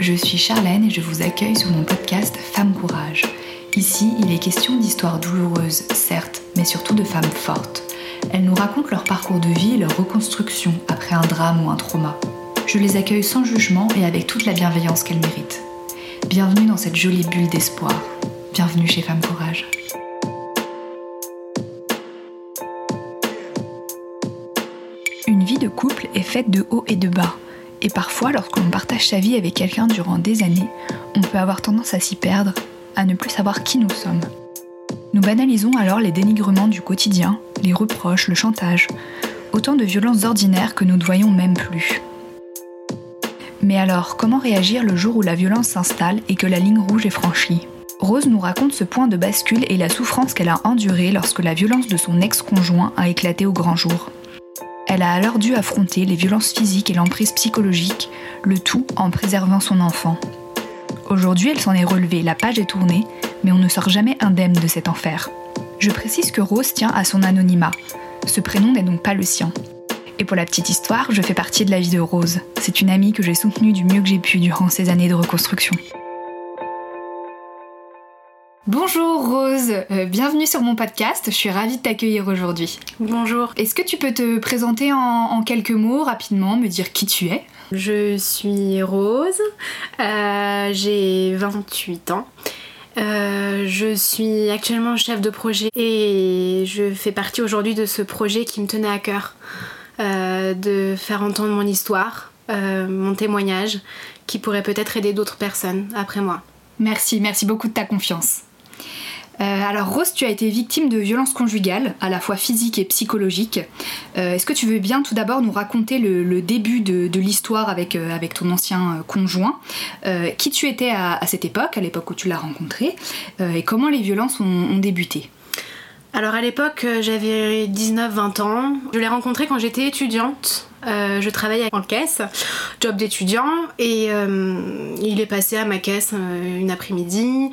je suis Charlène et je vous accueille sur mon podcast Femme Courage. Ici, il est question d'histoires douloureuses, certes, mais surtout de femmes fortes. Elles nous racontent leur parcours de vie et leur reconstruction après un drame ou un trauma. Je les accueille sans jugement et avec toute la bienveillance qu'elles méritent. Bienvenue dans cette jolie bulle d'espoir. Bienvenue chez Femme Courage. Une vie de couple est faite de hauts et de bas. Et parfois, lorsque l'on partage sa vie avec quelqu'un durant des années, on peut avoir tendance à s'y perdre, à ne plus savoir qui nous sommes. Nous banalisons alors les dénigrements du quotidien, les reproches, le chantage, autant de violences ordinaires que nous ne voyons même plus. Mais alors, comment réagir le jour où la violence s'installe et que la ligne rouge est franchie? Rose nous raconte ce point de bascule et la souffrance qu'elle a endurée lorsque la violence de son ex-conjoint a éclaté au grand jour. Elle a alors dû affronter les violences physiques et l'emprise psychologique, le tout en préservant son enfant. Aujourd'hui, elle s'en est relevée, la page est tournée, mais on ne sort jamais indemne de cet enfer. Je précise que Rose tient à son anonymat. Ce prénom n'est donc pas le sien. Et pour la petite histoire, je fais partie de la vie de Rose. C'est une amie que j'ai soutenue du mieux que j'ai pu durant ces années de reconstruction. Bonjour Rose, euh, bienvenue sur mon podcast, je suis ravie de t'accueillir aujourd'hui. Bonjour. Est-ce que tu peux te présenter en, quelques mots rapidement, me dire qui tu es? Je suis Rose, euh, j'ai 28 ans. Euh, je suis actuellement chef de projet et je fais partie aujourd'hui de ce projet qui me tenait à cœur de faire entendre mon histoire, mon témoignage qui pourrait peut-être aider d'autres personnes après moi. Merci, merci beaucoup de ta confiance. Euh, alors Rose, tu as été victime de violences conjugales, à la fois physiques et psychologiques. Euh, est-ce que tu veux bien tout d'abord nous raconter le, début de, l'histoire avec, euh, avec ton ancien conjoint Qui tu étais à, cette époque, à l'époque où tu l'as rencontré, et comment les violences ont, débuté? Alors à l'époque j'avais 19-20 ans. Je l'ai rencontré quand j'étais étudiante. je travaillais en caisse, job d'étudiant, et il est passé à ma caisse une après-midi.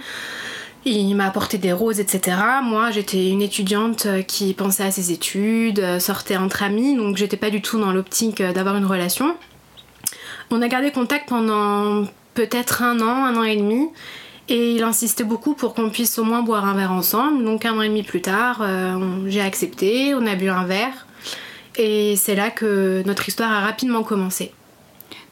Il m'a apporté des roses, etc. Moi, j'étais une étudiante euh, qui pensait à ses études, euh, sortait entre amis, donc j'étais pas du tout dans l'optique euh, d'avoir une relation. On a gardé contact pendant peut-être un an, un an et demi, et il insistait beaucoup pour qu'on puisse au moins boire un verre ensemble. Donc un an et demi plus tard, j'ai accepté, on a bu un verre, et c'est là que notre histoire a rapidement commencé.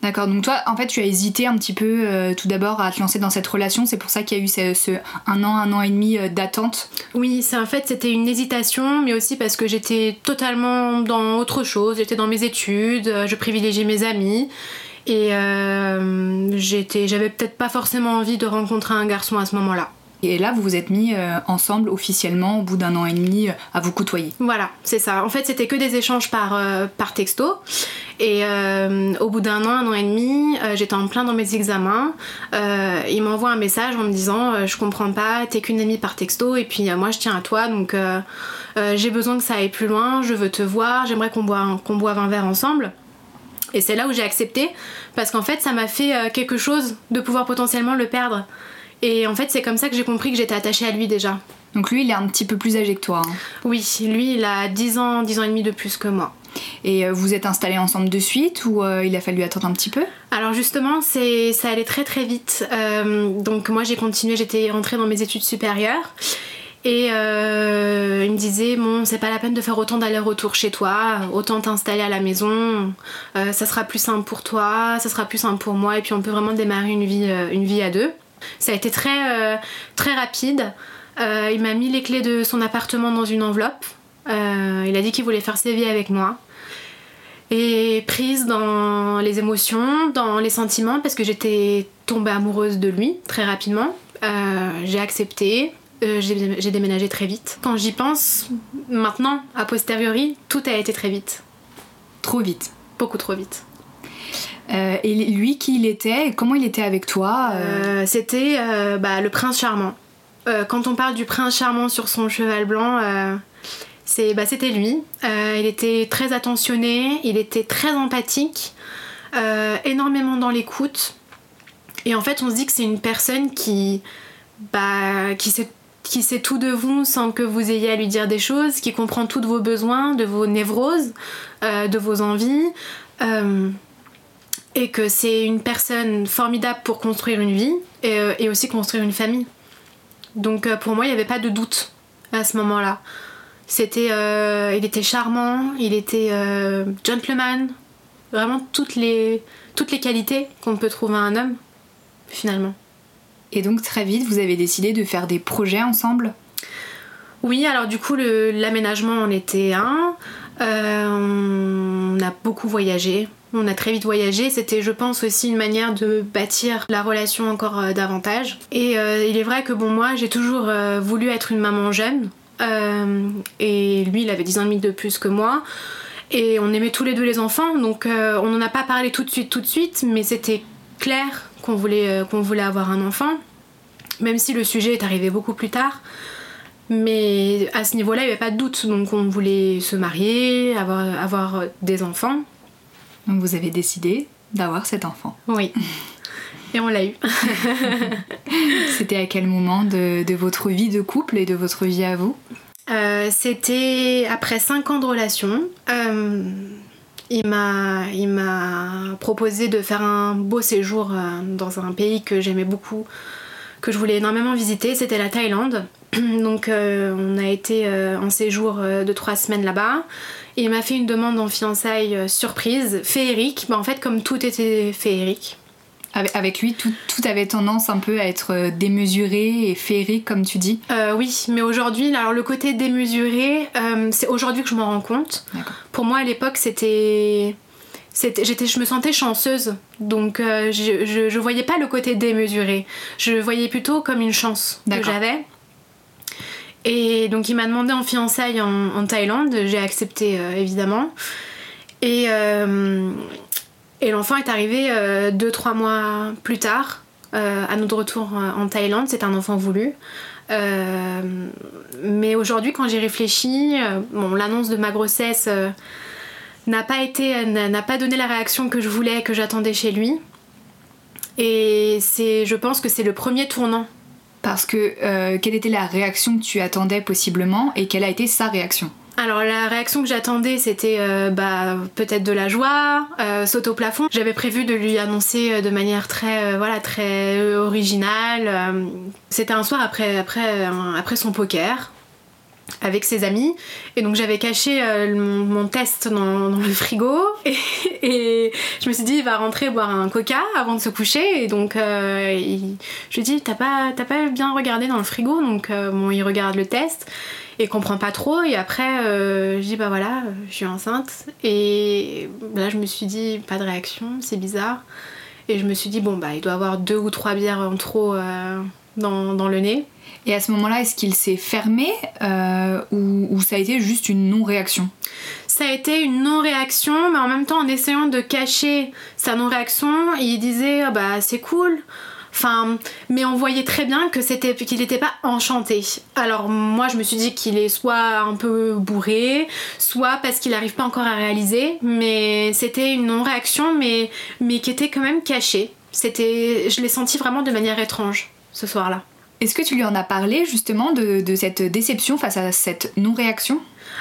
D'accord, donc toi, en fait, tu as hésité un petit peu euh, tout d'abord à te lancer dans cette relation, c'est pour ça qu'il y a eu ce, un an, un an et demi euh, d'attente. Oui, c'est en fait, c'était une hésitation, mais aussi parce que j'étais totalement dans autre chose, j'étais dans mes études, euh, je privilégiais mes amis, et j'avais peut-être pas forcément envie de rencontrer un garçon à ce moment-là. Et là, vous vous êtes mis ensemble officiellement au bout d'un an et demi à vous côtoyer. Voilà, c'est ça. En fait, c'était que des échanges par, par texto. Et euh, au bout d'un an, un an et demi, euh, j'étais en plein dans mes examens. Euh, il m'envoie un message en me disant Je comprends pas, t'es qu'une amie par texto, et puis moi je tiens à toi, donc j'ai besoin que ça aille plus loin, je veux te voir, j'aimerais qu'on boive, qu'on boive un verre ensemble. Et c'est là où j'ai accepté, parce qu'en fait ça m'a fait quelque chose de pouvoir potentiellement le perdre. Et en fait c'est comme ça que j'ai compris que j'étais attachée à lui déjà. Donc lui il est un petit peu plus âgé que toi. Hein. Oui, lui il a 10 ans, 10 ans et demi de plus que moi. Et euh, vous êtes installés ensemble de suite ou euh, il a fallu attendre un petit peu? Alors justement, c'est ça allait très très vite. Euh, donc moi j'ai continué, j'étais rentrée dans mes études supérieures. Et il me disait bon c'est pas la peine de faire autant d'aller-retour chez toi, autant t'installer à la maison, ça sera plus simple pour toi, ça sera plus simple pour moi et puis on peut vraiment démarrer une vie, une vie à deux. Ça a été très, très rapide. il m'a mis les clés de son appartement dans une enveloppe. il a dit qu'il voulait faire ses vies avec moi et prise dans les émotions, dans les sentiments, parce que j'étais tombée amoureuse de lui très rapidement. Euh, j'ai accepté, euh, j'ai déménagé très vite. Quand j'y pense, maintenant, a posteriori, tout a été très vite. Trop vite. Beaucoup trop vite. Euh, et lui, qui il était Comment il était avec toi C'était bah, le prince charmant. quand on parle du prince charmant sur son cheval blanc, bah, c'était lui. Euh, il était très attentionné, il était très empathique, euh, énormément dans l'écoute. Et en fait, on se dit que c'est une personne qui, bah, qui sait qui sait tout de vous sans que vous ayez à lui dire des choses, qui comprend tous vos besoins, de vos névroses, euh, de vos envies. Et que c'est une personne formidable pour construire une vie et, et aussi construire une famille. Donc pour moi, il n'y avait pas de doute à ce moment-là. C'était, il était charmant, il était gentleman, vraiment toutes les, toutes les qualités qu'on peut trouver à un homme, finalement. Et donc très vite, vous avez décidé de faire des projets ensemble? Oui, alors du coup, l'aménagement en était un. Euh, on a beaucoup voyagé. On a très vite voyagé. C'était, je pense, aussi une manière de bâtir la relation encore euh, davantage. Et euh, il est vrai que bon, moi, j'ai toujours voulu être une maman jeune. et lui, il avait 10 ans et demi de plus que moi. Et on aimait tous les deux les enfants, donc on n'en a pas parlé tout de suite, tout de suite, mais c'était clair qu'on voulait, euh, qu'on voulait avoir un enfant, même si le sujet est arrivé beaucoup plus tard. Mais à ce niveau-là, il n'y avait pas de doute. Donc on voulait se marier, avoir, avoir des enfants. Donc vous avez décidé d'avoir cet enfant. Oui. Et on l'a eu. C'était à quel moment de, de, votre vie de couple et de votre vie à vous? Euh, C'était après 5 ans de relation. Euh, il m'a, proposé de faire un beau séjour euh, dans un pays que j'aimais beaucoup, que je voulais énormément visiter, c'était la Thaïlande. Donc euh, on a été en séjour de trois semaines là-bas. Et il m'a fait une demande en fiançailles surprise, féerique. Bah, en fait comme tout était féerique. Avec lui, tout, avait tendance un peu à être euh, démesuré et féerique, comme tu dis. Euh, oui, mais aujourd'hui, alors le côté démesuré, euh, c'est aujourd'hui que je m'en rends compte. Pour moi, à l'époque, c'était j'étais je me sentais chanceuse donc je, je, voyais pas le côté démesuré je voyais plutôt comme une chance que j'avais et donc il m'a demandé en fiançailles en, Thaïlande j'ai accepté évidemment et et l'enfant est arrivé 2-3 euh, mois plus tard, euh, à notre retour euh, en Thaïlande. C'est un enfant voulu. mais aujourd'hui, quand j'y réfléchis, bon, l'annonce de ma grossesse n'a pas été, n'a pas donné la réaction que je voulais, que j'attendais chez lui. Et c'est, je pense que c'est le premier tournant. Parce que quelle était la réaction que tu attendais possiblement et quelle a été sa réaction? Alors la réaction que j'attendais c'était euh, bah, peut-être de la joie, euh, saute au plafond. J'avais prévu de lui annoncer euh, de manière très voilà très originale. C'était un soir après son poker avec ses amis et donc j'avais caché mon, test dans, le frigo et, je me suis dit il va rentrer boire un coca avant de se coucher et donc je lui dis t'as pas t'as pas bien regardé dans le frigo? Donc bon il regarde le test et comprend pas trop. Et après, euh, je dis bah voilà, je suis enceinte. Et là, je me suis dit pas de réaction, c'est bizarre. Et je me suis dit bon bah il doit avoir deux ou trois bières en trop euh, dans, le nez. Et à ce moment-là, est-ce qu'il s'est fermé euh, ou, ça a été juste une non-réaction? Ça a été une non-réaction, mais en même temps en essayant de cacher sa non-réaction, il disait ah bah c'est cool. Enfin, mais on voyait très bien que c'était qu'il n'était pas enchanté. Alors moi, je me suis dit qu'il est soit un peu bourré, soit parce qu'il n'arrive pas encore à réaliser. Mais c'était une non-réaction, mais mais qui était quand même cachée. C'était, je l'ai senti vraiment de manière étrange ce soir-là. Est-ce que tu lui en as parlé justement de, cette déception face à cette non-réaction?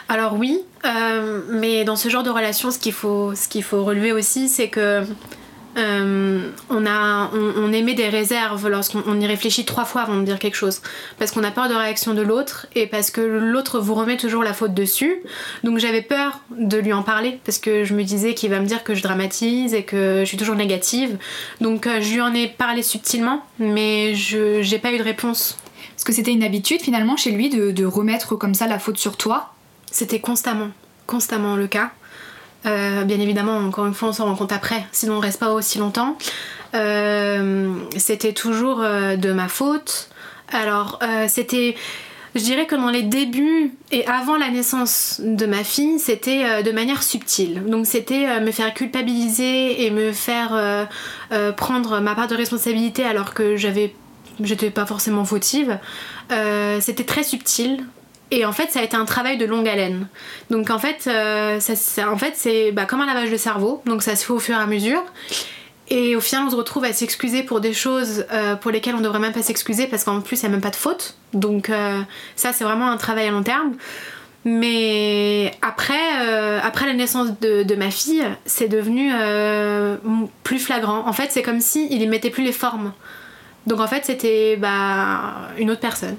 Alors oui, euh, mais dans ce genre de relation, ce qu'il faut, ce qu'il faut relever aussi, c'est que euh, on, a, on, émet des réserves lorsqu'on y réfléchit trois fois avant de dire quelque chose. Parce qu'on a peur de réaction de l'autre et parce que l'autre vous remet toujours la faute dessus. Donc j'avais peur de lui en parler parce que je me disais qu'il va me dire que je dramatise et que je suis toujours négative. Donc euh, je lui en ai parlé subtilement, mais je j'ai pas eu de réponse. Est-ce que c'était une habitude finalement chez lui de, de remettre comme ça la faute sur toi? C'était constamment, constamment le cas. Euh, bien évidemment, encore une fois, on s'en rend compte après, sinon on reste pas aussi longtemps. Euh, c'était toujours euh, de ma faute. Alors, c'était. Je dirais que dans les débuts et avant la naissance de ma fille, c'était de manière subtile. Donc c'était me faire culpabiliser et me faire prendre ma part de responsabilité alors que j'avais j'étais pas forcément fautive. c'était très subtil. Et en fait, ça a été un travail de longue haleine. Donc en fait, euh, en fait c'est bah, comme un lavage de cerveau. Donc ça se fait au fur et à mesure. Et au final, on se retrouve à s'excuser pour des choses euh, pour lesquelles on ne devrait même pas s'excuser parce qu'en plus, il n'y a même pas de faute. Donc euh, ça, c'est vraiment un travail à long terme. Mais après, après la naissance de, ma fille, c'est devenu plus flagrant. En fait, c'est comme si il mettait plus les formes. Donc en fait, c'était bah, une autre personne.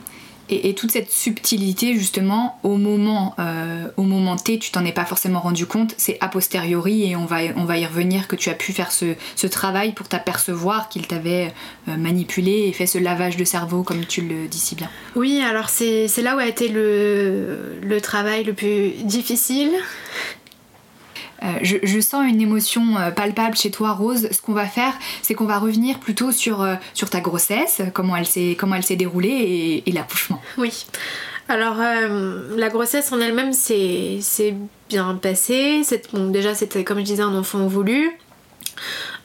Et, toute cette subtilité, justement, au moment, euh, au moment T, tu t'en es pas forcément rendu compte, c'est a posteriori, et on va, on va y revenir, que tu as pu faire ce, travail pour t'apercevoir qu'il t'avait euh, manipulé et fait ce lavage de cerveau, comme tu le dis si bien. Oui, alors c'est là où a été le, le travail le plus difficile. Euh, je, sens une émotion euh, palpable chez toi, Rose. Ce qu'on va faire, c'est qu'on va revenir plutôt sur, euh, sur ta grossesse, comment elle s'est déroulée et, l'accouchement. Oui. Alors, la grossesse en elle-même, c'est bien passé. Bon, déjà, c'était, comme je disais, un enfant voulu.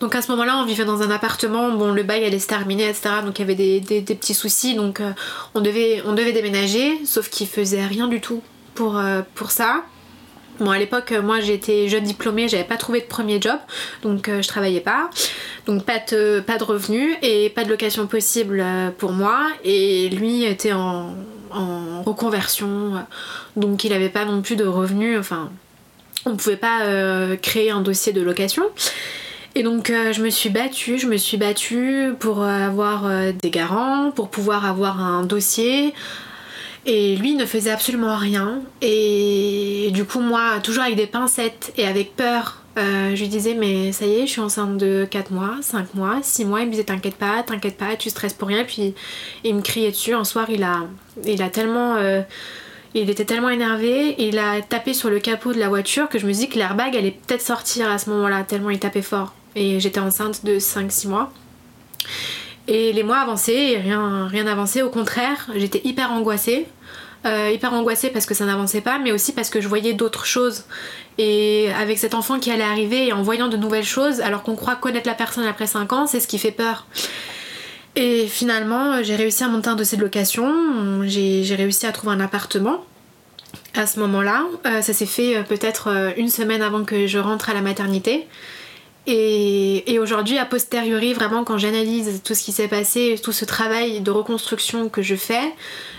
Donc à ce moment-là, on vivait dans un appartement, bon le bail allait se terminer, etc. Donc il y avait des, petits soucis, donc on, devait, on devait déménager, sauf qu'il faisait rien du tout pour, pour ça. Bon, à l'époque, moi j'étais jeune diplômée, j'avais pas trouvé de premier job, donc euh, je travaillais pas. Donc pas de, pas revenus et pas de location possible euh, pour moi. Et lui était en, reconversion, donc il avait pas non plus de revenus. Enfin, on pouvait pas euh, créer un dossier de location. Et donc je me suis battue, je me suis battue pour avoir des garants, pour pouvoir avoir un dossier, et lui ne faisait absolument rien. Et du coup, moi, toujours avec des pincettes et avec peur, euh, je lui disais mais ça y est je suis enceinte de 4 mois, 5 mois, 6 mois, il me disait t'inquiète pas, t'inquiète pas, tu stresses pour rien, puis il me criait dessus, un soir il a, il a tellement... Euh, il était tellement énervé, il a tapé sur le capot de la voiture que je me dis que l'airbag allait peut-être sortir à ce moment-là, tellement il tapait fort. Et j'étais enceinte de 5-6 mois. Et les mois avançaient et rien, rien n'avançait, au contraire, j'étais hyper angoissée. Euh, hyper angoissée parce que ça n'avançait pas, mais aussi parce que je voyais d'autres choses. Et avec cet enfant qui allait arriver et en voyant de nouvelles choses, alors qu'on croit connaître la personne après 5 ans, c'est ce qui fait peur. Et finalement, j'ai réussi à monter un dossier de location, j'ai réussi à trouver un appartement à ce moment-là. Euh, ça s'est fait euh, peut-être une semaine avant que je rentre à la maternité. Et, aujourd'hui, a posteriori, vraiment, quand j'analyse tout ce qui s'est passé, tout ce travail de reconstruction que je fais,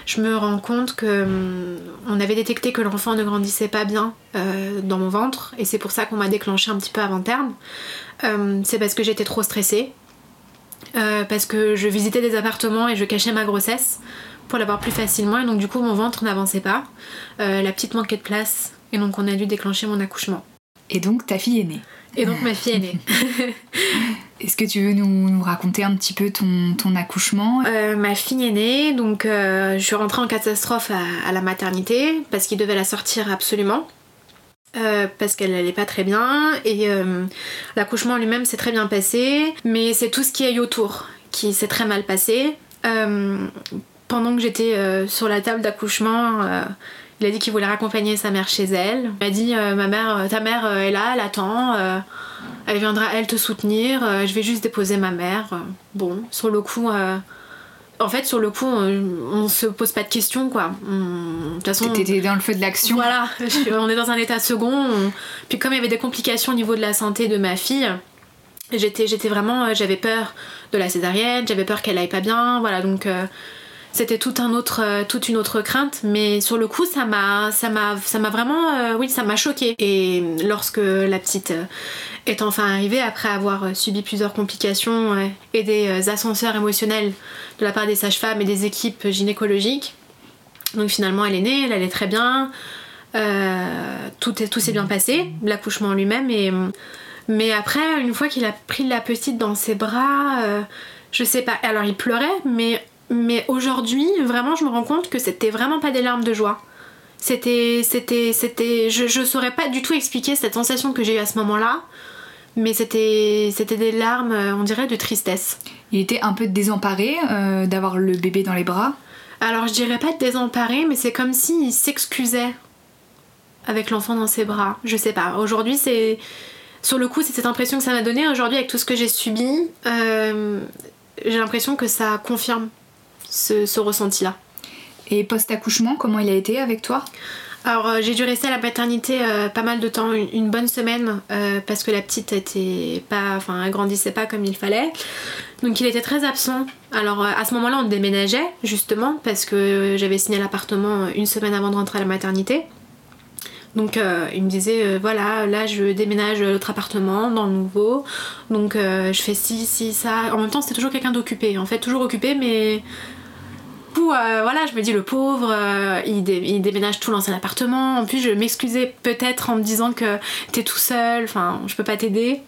je me rends compte que hum, on avait détecté que l'enfant ne grandissait pas bien euh, dans mon ventre, et c'est pour ça qu'on m'a déclenché un petit peu avant terme. Hum, c'est parce que j'étais trop stressée, euh, parce que je visitais des appartements et je cachais ma grossesse pour l'avoir plus facilement, et donc du coup mon ventre n'avançait pas. Euh, la petite manquait de place, et donc on a dû déclencher mon accouchement. Et donc ta fille est née et donc ma fille est née. Est-ce que tu veux nous, raconter un petit peu ton, ton accouchement? Euh, Ma fille est née, donc euh, je suis rentrée en catastrophe à, la maternité parce qu'il devait la sortir absolument. Euh, parce qu'elle n'allait pas très bien et l'accouchement lui-même s'est très bien passé mais c'est tout ce qui est autour qui s'est très mal passé pendant que j'étais sur la table d'accouchement il a dit qu'il voulait raccompagner sa mère chez elle. Il m'a dit euh, ma mère, euh, ta mère est là, elle attend. Euh, elle viendra elle te soutenir. je vais juste déposer ma mère. bon, sur le coup. en fait, sur le coup, on, se pose pas de questions, quoi. De toute façon, t'étais dans le feu de l'action. Voilà, on est dans un état second. Puis comme il y avait des complications au niveau de la santé de ma fille, j'étais, j'étais vraiment, j'avais peur de la césarienne, j'avais peur qu'elle aille pas bien, voilà. Donc c'était euh, toute une autre crainte, mais sur le coup, ça m'a, vraiment, euh, oui, choqué. Et lorsque la petite euh, est enfin arrivée, après avoir subi plusieurs complications et des ascenseurs émotionnels de la part des sages-femmes et des équipes gynécologiques, donc finalement, elle est née, elle allait très bien, tout, est, tout s'est bien passé, l'accouchement lui-même, mais après, une fois qu'il a pris la petite dans ses bras, je sais pas. Alors il pleurait, mais mais aujourd'hui, vraiment, je me rends compte que c'était vraiment pas des larmes de joie. C'était. C'était. C'était. Je, je saurais pas du tout expliquer cette sensation que j'ai eue à ce moment-là. Mais c'était. C'était des larmes, on dirait, de tristesse. Il était un peu désemparé euh, d'avoir le bébé dans les bras? Alors je dirais pas désemparé, mais c'est comme s'il s'excusait avec l'enfant dans ses bras. Je sais pas. Aujourd'hui, c'est. Sur le coup, c'est cette impression que ça m'a donné. Aujourd'hui, avec tout ce que j'ai subi, euh, j'ai l'impression que ça confirme ce, ressenti-là. Et post-accouchement, comment il a été avec toi? Alors euh, j'ai dû rester à la maternité euh, pas mal de temps, une, bonne semaine, euh, parce que la petite était pas, enfin elle grandissait pas comme il fallait. Donc il était très absent. Alors à ce moment-là on déménageait justement parce que j'avais signé l'appartement une semaine avant de rentrer à la maternité. Donc il me disait voilà, là je déménage l'autre appartement dans le nouveau. Donc je fais ci, ci, ça. En même temps, c'était toujours quelqu'un d'occupé. En fait, toujours occupé, mais euh, voilà, je me dis le pauvre, euh, il, déménage tout l'ancien appartement. En plus, je m'excusais peut-être en me disant que t'es tout seul, enfin, je peux pas t'aider.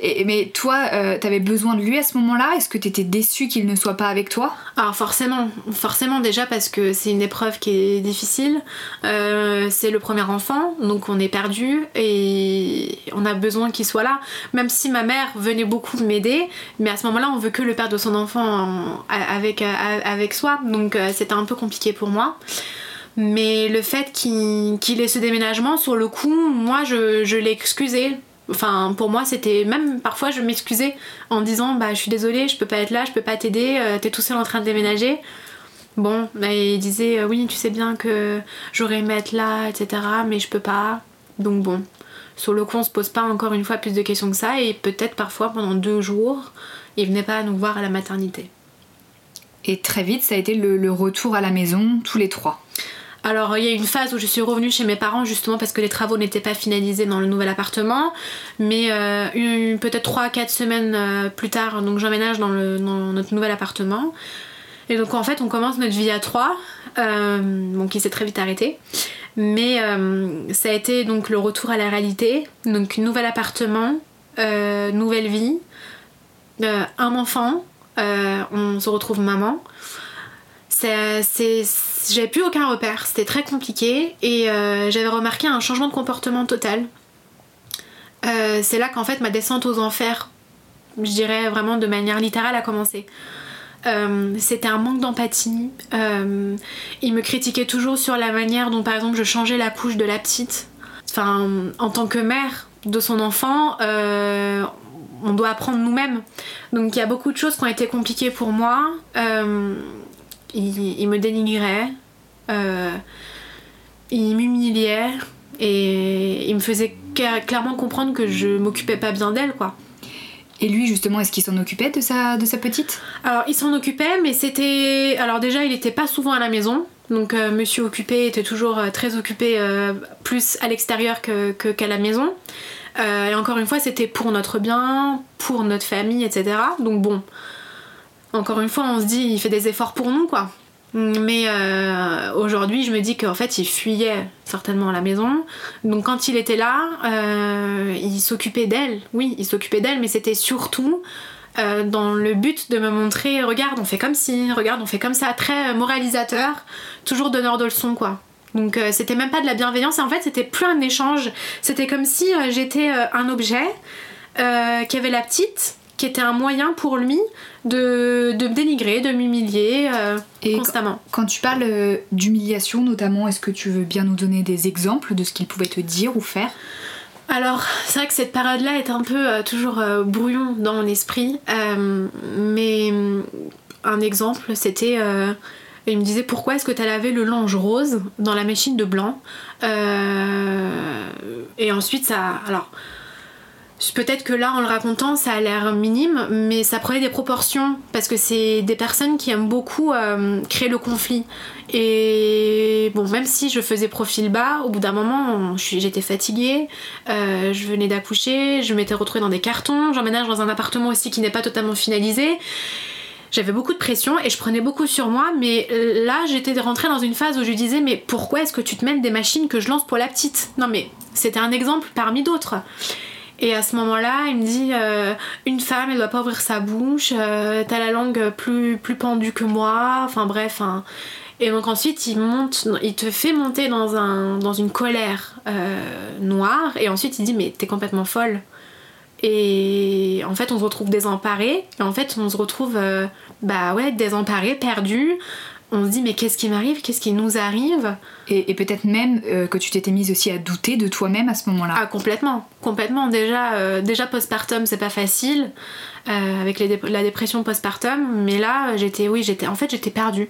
Mais toi, euh, t'avais besoin de lui à ce moment-là? Est-ce que t'étais déçue qu'il ne soit pas avec toi? Alors forcément, forcément déjà parce que c'est une épreuve qui est difficile. Euh, c'est le premier enfant, donc on est perdu et on a besoin qu'il soit là. Même si ma mère venait beaucoup m'aider, mais à ce moment-là, on veut que le père de son enfant avec, avec soi, donc euh, c'était un peu compliqué pour moi. Mais le fait qu'il ait ce déménagement, sur le coup, moi je l'ai excusé Enfin, pour moi, c'était même parfois je m'excusais en disant bah je suis désolée, je peux pas être là, je peux pas t'aider, euh, t'es tout seul en train de déménager. Bon, bah, il disait euh, oui, tu sais bien que j'aurais aimé être là, etc. Mais je peux pas. Donc bon, sur le coup, on se pose pas encore une fois plus de questions que ça et peut-être parfois pendant deux jours, il venait pas nous voir à la maternité. Et très vite, ça a été le retour à la maison, tous les trois. Alors il y a une phase où je suis revenue chez mes parents justement parce que les travaux n'étaient pas finalisés dans le nouvel appartement. Mais euh, peut-être 3-4 semaines euh, plus tard, donc j'emménage dans, notre nouvel appartement. Et donc en fait on commence notre vie à 3, euh, qui s'est très vite arrêté. Mais ça a été donc le retour à la réalité. Donc nouvel appartement, nouvelle vie, un enfant, on se retrouve maman j'avais plus aucun repère, c'était très compliqué et euh, j'avais remarqué un changement de comportement total. Euh, c'est là qu'en fait ma descente aux enfers, je dirais vraiment de manière littérale, a commencé. Euh, c'était un manque d'empathie. il me critiquait toujours sur la manière dont, par exemple, je changeais la couche de la petite. Enfin, en tant que mère de son enfant, on doit apprendre nous-mêmes. Donc, il y a beaucoup de choses qui ont été compliquées pour moi il, me dénigrait, euh, il m'humiliait et il me faisait clairement comprendre que je m'occupais pas bien d'elle, quoi. Et lui, justement, est-ce qu'il s'en occupait de sa, de sa petite? Alors, il s'en occupait, mais c'était. Alors, déjà, il était pas souvent à la maison. Donc, euh, monsieur occupé était toujours euh, très occupé, plus à l'extérieur qu'à que, qu'à la maison. et encore une fois, c'était pour notre bien, pour notre famille, etc. Donc, bon, encore une fois, on se dit, il fait des efforts pour nous, quoi. Mais euh, aujourd'hui, je me dis qu'en fait, il fuyait certainement la maison. Donc, quand il était là, euh, il s'occupait d'elle. Oui, il s'occupait d'elle, mais c'était surtout euh, dans le but de me montrer regarde, on fait comme ci, regarde, on fait comme ça. Très moralisateur, toujours donneur de leçons, quoi. Donc, c'était même pas de la bienveillance. En fait, c'était plus un échange. C'était comme si j'étais un objet qui avait la petite qui était un moyen pour lui de, de me dénigrer, de m'humilier euh, constamment. Quand, tu parles euh, d'humiliation notamment, est-ce que tu veux bien nous donner des exemples de ce qu'il pouvait te dire ou faire? Alors, c'est vrai que cette période-là est un peu euh, toujours brouillon dans mon esprit, mais un exemple, c'était il me disait pourquoi est-ce que tu as lavé le linge rose dans la machine de blanc? Et ensuite ça alors Peut-être que là, en le racontant, ça a l'air minime, mais ça prenait des proportions parce que c'est des personnes qui aiment beaucoup euh, créer le conflit. Et bon, même si je faisais profil bas, au bout d'un moment, j'étais fatiguée, euh, je venais d'accoucher, je m'étais retrouvée dans des cartons, j'emménage dans un appartement aussi qui n'est pas totalement finalisé. J'avais beaucoup de pression et je prenais beaucoup sur moi, mais là j'étais rentrée dans une phase où je disais mais pourquoi est-ce que tu te mènes des machines que je lance pour la petite? Non mais c'était un exemple parmi d'autres. Et à ce moment-là, il me dit euh, une femme, elle doit pas ouvrir sa bouche, euh, t'as la langue plus, plus pendue que moi, enfin bref. Hein. Et donc ensuite, il monte, il te fait monter dans, un, dans une colère euh, noire, et ensuite il dit mais t'es complètement folle. Et en fait, on se retrouve désemparé, et en fait, on se retrouve bah ouais, désemparé, perdu, on se dit mais qu'est-ce qui m'arrive, qu'est-ce qui nous arrive? Et, peut-être même euh, que tu t'étais mise aussi à douter de toi-même à ce moment-là. Ah complètement, complètement. Déjà, euh, déjà postpartum c'est pas facile euh, avec la dépression postpartum, mais là j'étais, oui j'étais, en fait j'étais perdue.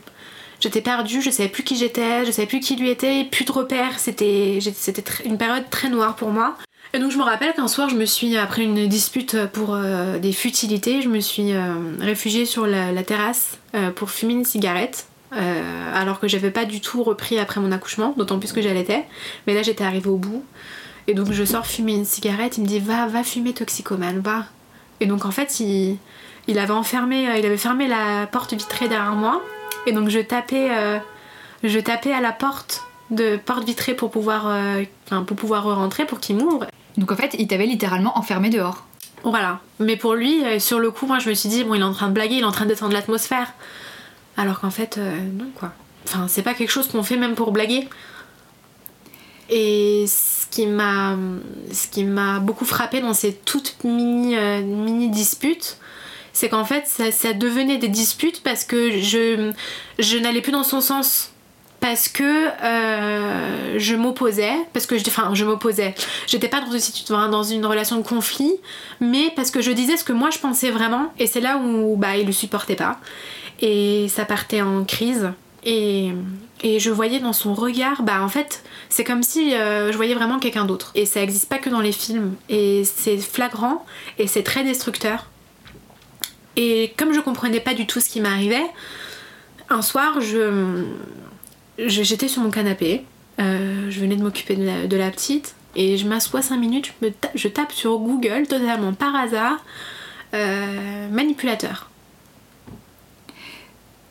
J'étais perdue, je savais plus qui j'étais, je savais plus qui lui était, plus de repères. C'était, c'était une période très noire pour moi. Et donc je me rappelle qu'un soir, je me suis, après une dispute pour des futilités, je me suis réfugiée sur la, terrasse pour fumer une cigarette. Alors que j'avais pas du tout repris après mon accouchement, d'autant plus que j'allaitais. Mais là j'étais arrivée au bout. Et donc je sors fumer une cigarette, il me dit va, va fumer toxicomane, va. Et donc en fait il, il avait enfermé, il avait fermé la porte vitrée derrière moi. Et donc je tapais, je tapais à la porte de porte vitrée pour pouvoir, euh, pour pouvoir rentrer, pour qu'il m'ouvre. Donc en fait, il t'avait littéralement enfermé dehors. Voilà. Mais pour lui, euh, sur le coup, moi je me suis dit, bon, il est en train de blaguer, il est en train de détendre l'atmosphère. Alors qu'en fait, euh, non quoi. Enfin, c'est pas quelque chose qu'on fait même pour blaguer. Et ce qui m'a, ce qui m'a beaucoup frappé dans ces toutes mini, mini disputes, c'est qu'en fait, ça, ça, devenait des disputes parce que je, je n'allais plus dans son sens parce que euh, je m'opposais, parce que enfin je m'opposais, j'étais pas dans une, dans une relation de conflit, mais parce que je disais ce que moi je pensais vraiment, et c'est là où bah, il le supportait pas, et ça partait en crise, et, et je voyais dans son regard, bah en fait c'est comme si euh, je voyais vraiment quelqu'un d'autre, et ça existe pas que dans les films, et c'est flagrant, et c'est très destructeur, et comme je comprenais pas du tout ce qui m'arrivait, un soir je j'étais sur mon canapé, euh, je venais de m'occuper de, la, petite, et je m'assois 5 minutes, je, tape sur Google totalement par hasard euh, manipulateur.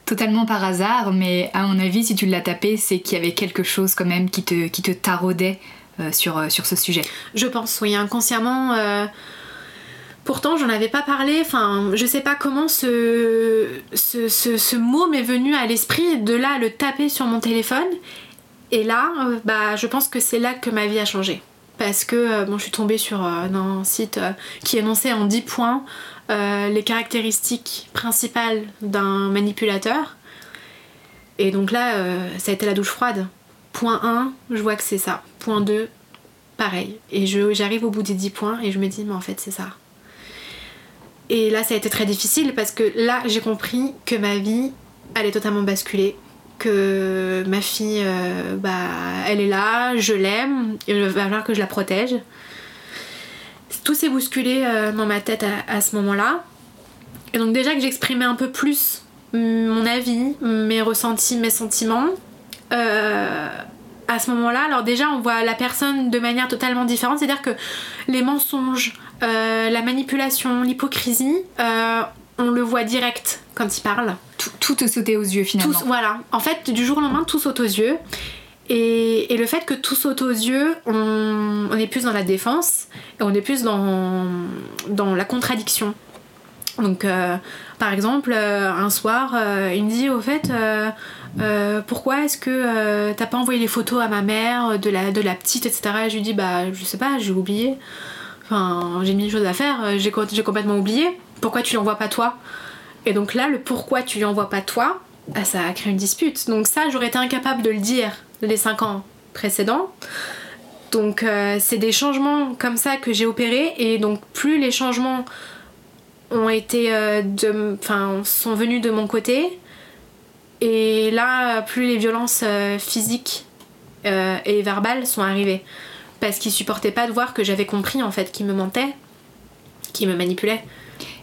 Totalement par hasard, mais à mon avis, si tu l'as tapé, c'est qu'il y avait quelque chose quand même qui te, taraudait euh, sur, sur ce sujet. Je pense, oui, inconsciemment. Pourtant, j'en avais pas parlé, enfin, je sais pas comment ce, mot m'est venu à l'esprit, de là le taper sur mon téléphone. Et là, euh, bah, je pense que c'est là que ma vie a changé. Parce que euh, bon, je suis tombée sur euh, un site qui énonçait en 10 points les caractéristiques principales d'un manipulateur. Et donc là, ça a été la douche froide. Point 1, je vois que c'est ça. Point 2, pareil. Et j'arrive au bout des 10 points et je me dis, mais en fait, c'est ça. Et là, ça a été très difficile parce que là, j'ai compris que ma vie allait totalement basculer. Que ma fille, euh, bah, elle est là, je l'aime, il va falloir que je la protège. Tout s'est bousculé euh, dans ma tête à, ce moment-là. Et donc, déjà que j'exprimais un peu plus mon avis, mes ressentis, mes sentiments, euh, à ce moment-là, alors déjà on voit la personne de manière totalement différente, c'est-à-dire que les mensonges, euh, la manipulation, l'hypocrisie, euh, on le voit direct quand il parle. Tout, tout te sautait aux yeux finalement. voilà, en fait du jour au lendemain tout saute aux yeux. Et, le fait que tout saute aux yeux, on, est plus dans la défense et on est plus dans, dans la contradiction. Donc, euh, par exemple, un soir, il me dit au fait, euh, pourquoi est-ce que euh, t'as pas envoyé les photos à ma mère de la, de la petite, etc. je lui dis, bah, je sais pas, j'ai oublié. Enfin, j'ai mille choses à faire, euh, j'ai, complètement oublié. Pourquoi tu lui envoies pas toi? Et donc là, le pourquoi tu lui envoies pas toi, ah, ça a créé une dispute. Donc ça, j'aurais été incapable de le dire les 5 ans précédents. Donc c'est des changements comme ça que j'ai opérés et donc plus les changements ont été de, enfin, sont venus de mon côté, et là, plus les violences euh, physiques euh, et verbales sont arrivées. Parce qu'il supportait pas de voir que j'avais compris en fait qu'il me mentait, qu'il me manipulait.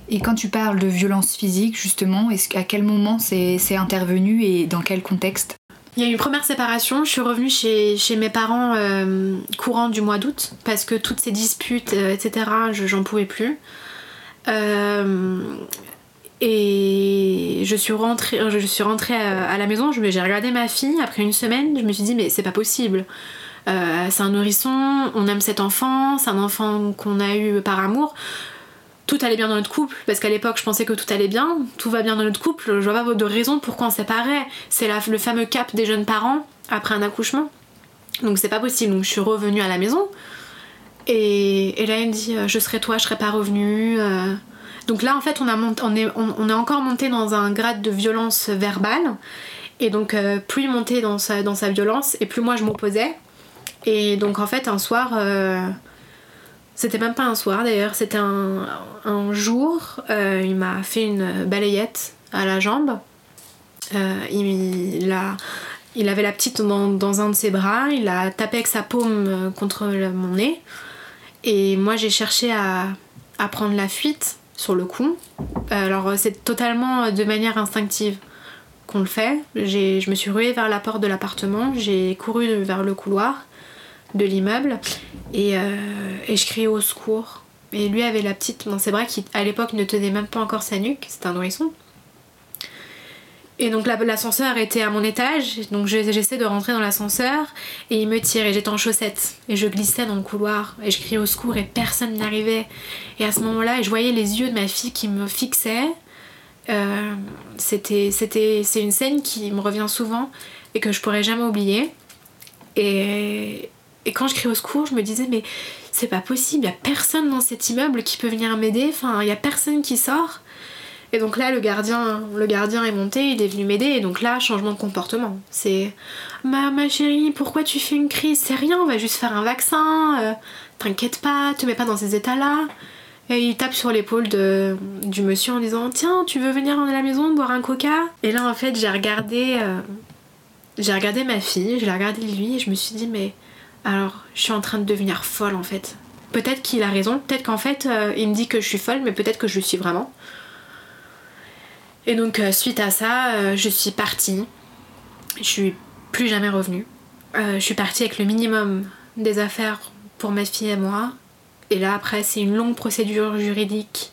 Et quand tu parles de violence physique, justement, est à quel moment c'est intervenu et dans quel contexte? Il y a eu une première séparation, je suis revenue chez, mes parents euh, courant du mois d'août parce que toutes ces disputes, etc., j'en pouvais plus. Et je suis rentrée, rentrée à, la maison, j'ai regardé ma fille après une semaine, je me suis dit mais c'est pas possible. Euh, c'est un nourrisson, on aime cet enfant, c'est un enfant qu'on a eu par amour. Tout allait bien dans notre couple, parce qu'à l'époque je pensais que tout allait bien, tout va bien dans notre couple, je vois pas de raison pourquoi on séparait. C'est le fameux cap des jeunes parents après un accouchement. Donc c'est pas possible, donc je suis revenue à la maison. Et, là il me dit euh, je serai toi, je serai pas revenue. Euh. Donc là, en fait, on, a est, encore monté dans un grade de violence verbale. Et donc, euh, plus il montait dans sa, violence, et plus moi je m'opposais. Et donc, en fait, un soir, c'était même pas un soir d'ailleurs, c'était un, un, jour, euh, il m'a fait une balayette à la jambe. il, a, il avait la petite dans, dans, un de ses bras, il a tapé avec sa paume contre mon nez. Et moi, j'ai cherché à, à prendre la fuite sur le coup. Alors c'est totalement de manière instinctive. qu'on le fait. Je me suis ruée vers la porte de l'appartement, j'ai couru vers le couloir de l'immeuble et, euh, et, je criais au secours. Et lui avait la petite dans ses bras qui à l'époque ne tenait même pas encore sa nuque, c'était un nourrisson. Et donc l'ascenseur était à mon étage, donc j'essaie de rentrer dans l'ascenseur et il me tire et j'étais en chaussettes et je glissais dans le couloir et je criais au secours et personne n'y arrivait. Et à ce moment-là, je voyais les yeux de ma fille qui me fixaient. Euh, c'était, c'était, c'est une scène qui me revient souvent et que je pourrais jamais oublier. Et, et quand je crie au secours, je me disais mais c'est pas possible, il y a personne dans cet immeuble qui peut venir m'aider, enfin il y a personne qui sort. Et donc là, le gardien, le gardien est monté, il est venu m'aider, et donc là, changement de comportement. C'est ma, chérie, pourquoi tu fais une crise? C'est rien, on va juste faire un vaccin, euh, t'inquiète pas, te mets pas dans ces états-là. Et il tape sur l'épaule du monsieur en disant Tiens, tu veux venir à la maison boire un coca? Et là, en fait, j'ai regardé, euh, j'ai regardé ma fille, je l'ai regardé lui, et je me suis dit Mais alors, je suis en train de devenir folle en fait. Peut-être qu'il a raison, peut-être qu'en fait, euh, il me dit que je suis folle, mais peut-être que je le suis vraiment. Et donc euh, suite à ça, euh, je suis partie. Je suis plus jamais revenue. Je suis partie avec le minimum des affaires pour ma fille et moi. Et là après c'est une longue procédure juridique.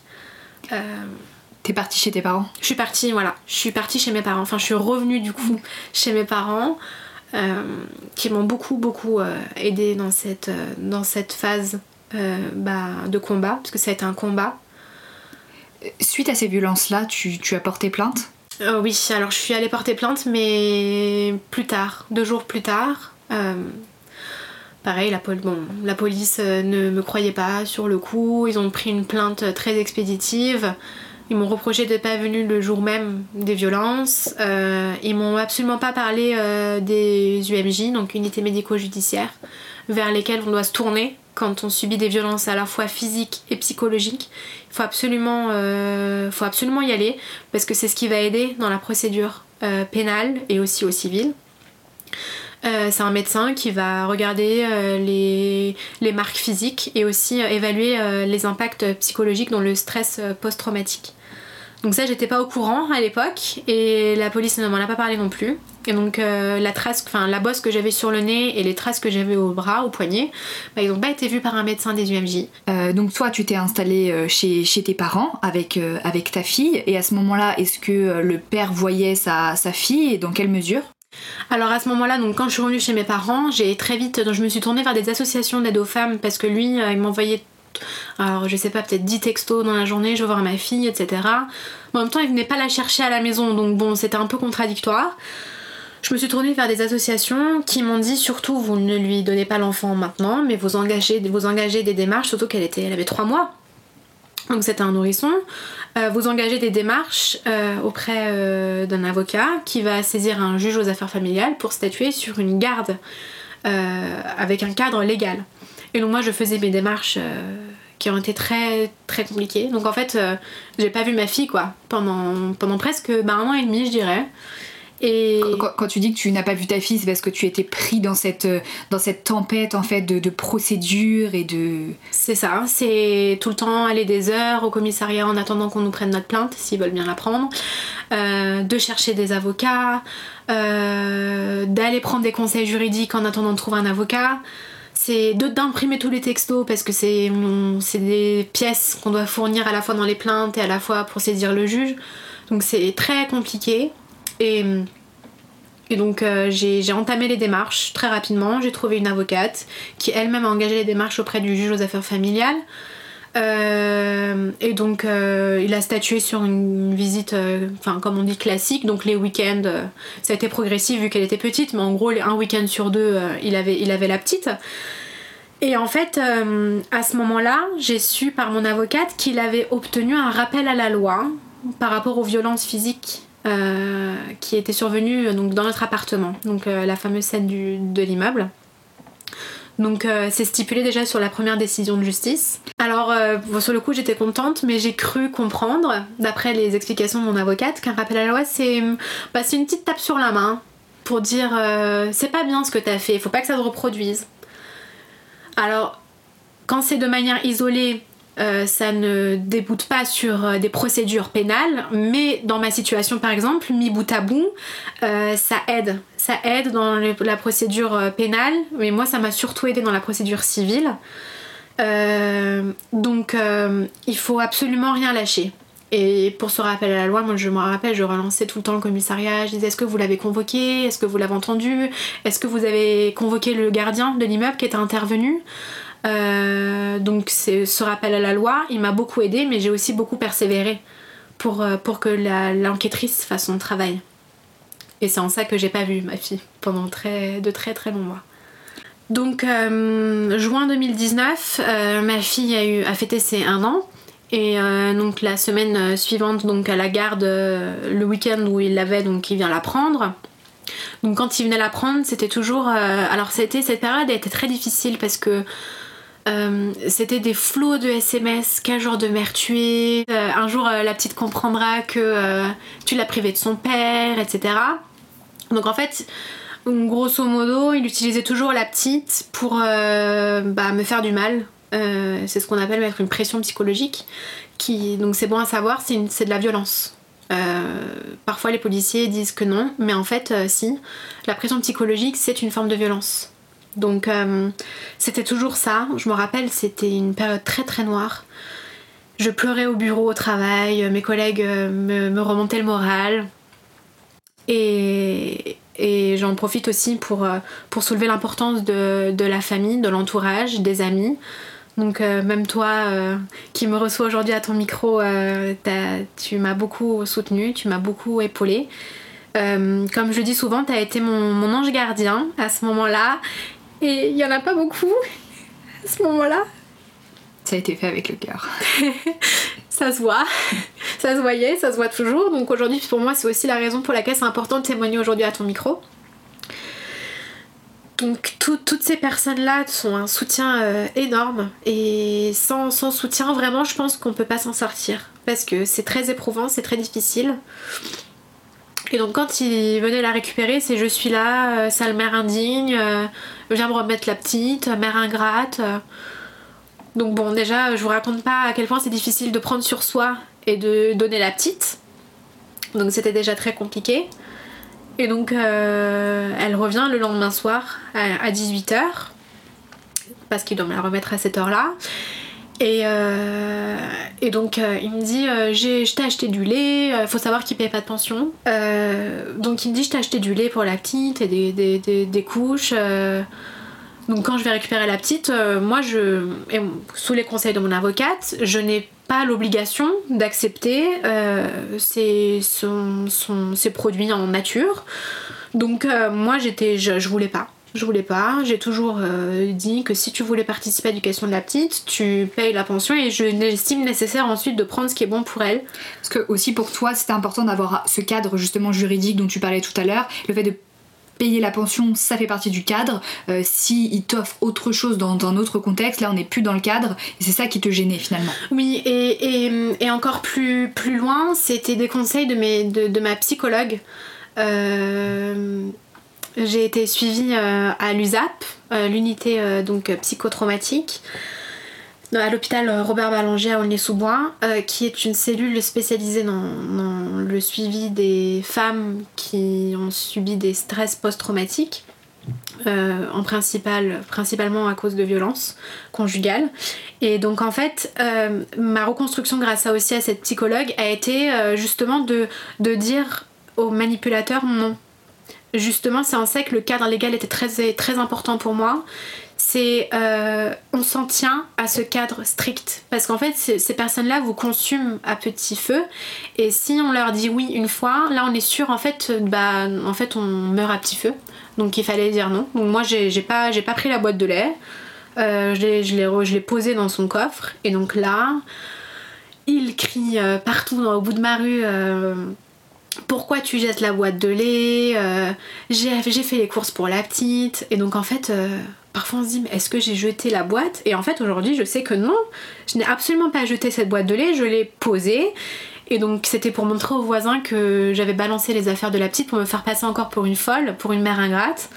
T'es partie chez tes parents? Je suis partie, voilà. Je suis partie chez mes parents. Enfin je suis revenue du coup chez mes parents. Qui m'ont beaucoup beaucoup aidé dans cette, dans cette phase bah, de combat, parce que ça a été un combat Suite à ces violences-là, tu, as porté plainte? Euh, Oui, alors je suis allée porter plainte, mais plus tard, deux jours plus tard. Euh, pareil, la, bon, la police euh, ne me croyait pas sur le coup, ils ont pris une plainte très expéditive. Ils m'ont reproché d'être pas venu le jour même des violences. ils m'ont absolument pas parlé des UMJ, donc unités médico-judiciaires, vers lesquelles on doit se tourner quand on subit des violences à la fois physiques et psychologiques. Il faut absolument, euh, faut absolument y aller parce que c'est ce qui va aider dans la procédure euh, pénale et aussi au civil. Euh, c'est un médecin qui va regarder les, les, marques physiques et aussi évaluer les impacts psychologiques dans le stress post-traumatique. Donc ça, j'étais pas au courant à l'époque et la police ne m'en a pas parlé non plus. Et donc euh, la trace, enfin la bosse que j'avais sur le nez et les traces que j'avais au bras, au poignet, bah, ils n'ont pas été vus par un médecin des UMJ. Euh, donc toi, tu t'es installée euh, chez, chez, tes parents avec, avec ta fille et à ce moment-là, est-ce que le père voyait sa, sa fille et dans quelle mesure? Alors à ce moment-là, donc quand je suis revenue chez mes parents, j'ai très vite, donc je me suis tournée vers des associations d'aide aux femmes parce que lui, il m'envoyait alors je sais pas, peut-être 10 textos dans la journée, je vais voir ma fille, etc. en même temps, il venait pas la chercher à la maison, donc bon, c'était un peu contradictoire. Je me suis tournée vers des associations qui m'ont dit surtout vous ne lui donnez pas l'enfant maintenant, mais vous engagez, vous engagez des démarches, surtout qu'elle était, elle avait 3 mois. Donc c'était un nourrisson. Euh, vous engagez des démarches euh, auprès euh, d'un avocat qui va saisir un juge aux affaires familiales pour statuer sur une garde avec un cadre légal. Et donc moi je faisais mes démarches qui ont été très très compliquées. Donc en fait j'ai pas vu ma fille quoi pendant, pendant presque bah, un an et demi je dirais. Et... Quand, tu dis que tu n'as pas vu ta fille, c'est parce que tu étais pris dans cette, dans cette tempête en fait de, de procédures et de... C'est ça, c'est tout le temps aller des heures au commissariat en attendant qu'on nous prenne notre plainte, s'ils veulent bien la prendre, euh, de chercher des avocats, d'aller prendre des conseils juridiques en attendant de trouver un avocat c'est d'imprimer tous les textos parce que c'est des pièces qu'on doit fournir à la fois dans les plaintes et à la fois pour saisir le juge. Donc c'est très compliqué. Et, et donc euh, j'ai entamé les démarches très rapidement. J'ai trouvé une avocate qui elle-même a engagé les démarches auprès du juge aux affaires familiales. Euh, et donc euh, il a statué sur une visite, enfin comme on dit classique, donc les week-ends, ça a été progressif vu qu'elle était petite, mais en gros un week-end sur deux, il avait la petite. Et en fait, à ce moment-là, j'ai su par mon avocate qu'il avait obtenu un rappel à la loi par rapport aux violences physiques qui étaient survenues donc, dans notre appartement, donc la fameuse scène du, de l'immeuble. Donc euh, c'est stipulé déjà sur la première décision de justice. Alors euh, sur le coup j'étais contente mais j'ai cru comprendre, d'après les explications de mon avocate, qu'un rappel à la loi bah, c'est une petite tape sur la main pour dire euh, c'est pas bien ce que t'as fait, faut pas que ça se reproduise. Alors quand c'est de manière isolée, euh, ça ne déboute pas sur euh, des procédures pénales, mais dans ma situation par exemple, mi bout à bout, euh, ça aide. Ça aide dans la procédure pénale, mais moi ça m'a surtout aidé dans la procédure civile. donc il faut absolument rien lâcher. Et pour ce rappel à la loi, moi je me rappelle, je relançais tout le temps le commissariat, je disais est-ce que vous l'avez convoqué? Est-ce que vous l'avez entendu? Est-ce que vous avez convoqué le gardien de l'immeuble qui était intervenu? Euh, donc ce rappel à la loi, il m'a beaucoup aidé, mais j'ai aussi beaucoup persévéré pour, euh, pour que l'enquêtrice fasse son travail. Et c'est en ça que j'ai pas vu ma fille pendant très, de très très longs mois. Donc euh, juin 2019, ma fille a, eu, a fêté ses 1 an. Et donc la semaine suivante, donc à la garde, le week-end où il l'avait, donc il vient la prendre. Donc quand il venait la prendre, c'était toujours... alors c'était cette période a été très difficile parce que euh, c'était des flots de SMS, quel genre de mère tu es, euh, un jour euh, la petite comprendra que tu l'as privée de son père, etc. Donc en fait, grosso modo, il utilisait toujours la petite pour bah, me faire du mal. c'est ce qu'on appelle mettre une pression psychologique. Qui, donc c'est bon à savoir, c'est de la violence. parfois les policiers disent que non, mais en fait si, la pression psychologique c'est une forme de violence. Donc euh, c'était toujours ça. Je me rappelle, c'était une période très très noire. Je pleurais au bureau, au travail, mes collègues euh, me, remontaient le moral. Et, j'en profite aussi pour, euh, pour soulever l'importance de, la famille, de l'entourage, des amis. Donc même toi qui me reçois aujourd'hui à ton micro, tu m'as beaucoup soutenu, tu m'as beaucoup épaulé. comme je dis souvent, tu as été mon, mon, ange gardien à ce moment-là et il y en a pas beaucoup à ce moment-là. Ça a été fait avec le cœur. ça se voit, ça se voyait, ça se voit toujours. Donc aujourd'hui, pour moi, c'est aussi la raison pour laquelle c'est important de témoigner aujourd'hui à ton micro. Donc toutes ces personnes-là sont un soutien euh, énorme et sans, sans, soutien, vraiment, je pense qu'on peut pas s'en sortir parce que c'est très éprouvant, c'est très difficile. Et donc quand il venait la récupérer, c'est je suis là, euh, sale mère indigne, euh, viens me remettre la petite, mère ingrate. Donc bon déjà je vous raconte pas à quel point c'est difficile de prendre sur soi et de donner la petite. Donc c'était déjà très compliqué. Et donc euh, elle revient le lendemain soir à 18h parce qu'il doit me la remettre à cette heure-là. Et, euh, et, donc euh, il me dit euh, je t'ai acheté du lait, faut savoir qu'il paye pas de pension. donc il me dit je t'ai acheté du lait pour la petite et des, des, des, couches. donc quand je vais récupérer la petite, moi je, sous les conseils de mon avocate, je n'ai pas l'obligation d'accepter ces, ces produits en nature. Donc moi j'étais, je, je voulais pas je voulais pas. J'ai toujours euh, dit que si tu voulais participer à l'éducation de la petite, tu payes la pension et je n'estime nécessaire ensuite de prendre ce qui est bon pour elle. Parce que aussi pour toi, c'était important d'avoir ce cadre justement juridique dont tu parlais tout à l'heure. Le fait de payer la pension, ça fait partie du cadre. Euh, si il t'offre autre chose dans un autre contexte, là on n'est plus dans le cadre, et c'est ça qui te gênait finalement. Oui, et, et, encore plus, plus loin, c'était des conseils de, mes, de, de ma psychologue. Euh, j'ai été suivie euh, à l'USAP, euh, l'unité euh, donc psychotraumatique, à l'hôpital Robert Ballanger à Aulnay-sous-Bois, qui est une cellule spécialisée dans, le suivi des femmes qui ont subi des stress post-traumatiques. en principal, principalement à cause de violences conjugales. Et donc en fait, ma reconstruction grâce à aussi à cette psychologue a été justement de, de dire aux manipulateurs non, justement, c'est en ça que le cadre légal était très, très important pour moi. C'est euh, on s'en tient à ce cadre strict. Parce qu'en fait ces personnes-là vous consument à petit feu. Et si on leur dit oui une fois, là on est sûr en fait bah en fait on meurt à petit feu. Donc il fallait dire non. Donc moi j'ai pas pas pris la boîte de lait, euh, je l'ai posé dans son coffre. Et donc là il crie euh, partout au bout de ma rue pourquoi tu jettes la boîte de lait euh, j'ai fait les courses pour la petite. Et donc en fait euh, parfois on se dit mais est-ce que j'ai jeté la boîte? Et en fait aujourd'hui je sais que non. Je n'ai absolument pas jeté cette boîte de lait je l'ai posée. Et donc c'était pour montrer aux voisins que j'avais balancé les affaires de la petite pour me faire passer encore pour une folle pour une mère ingrate.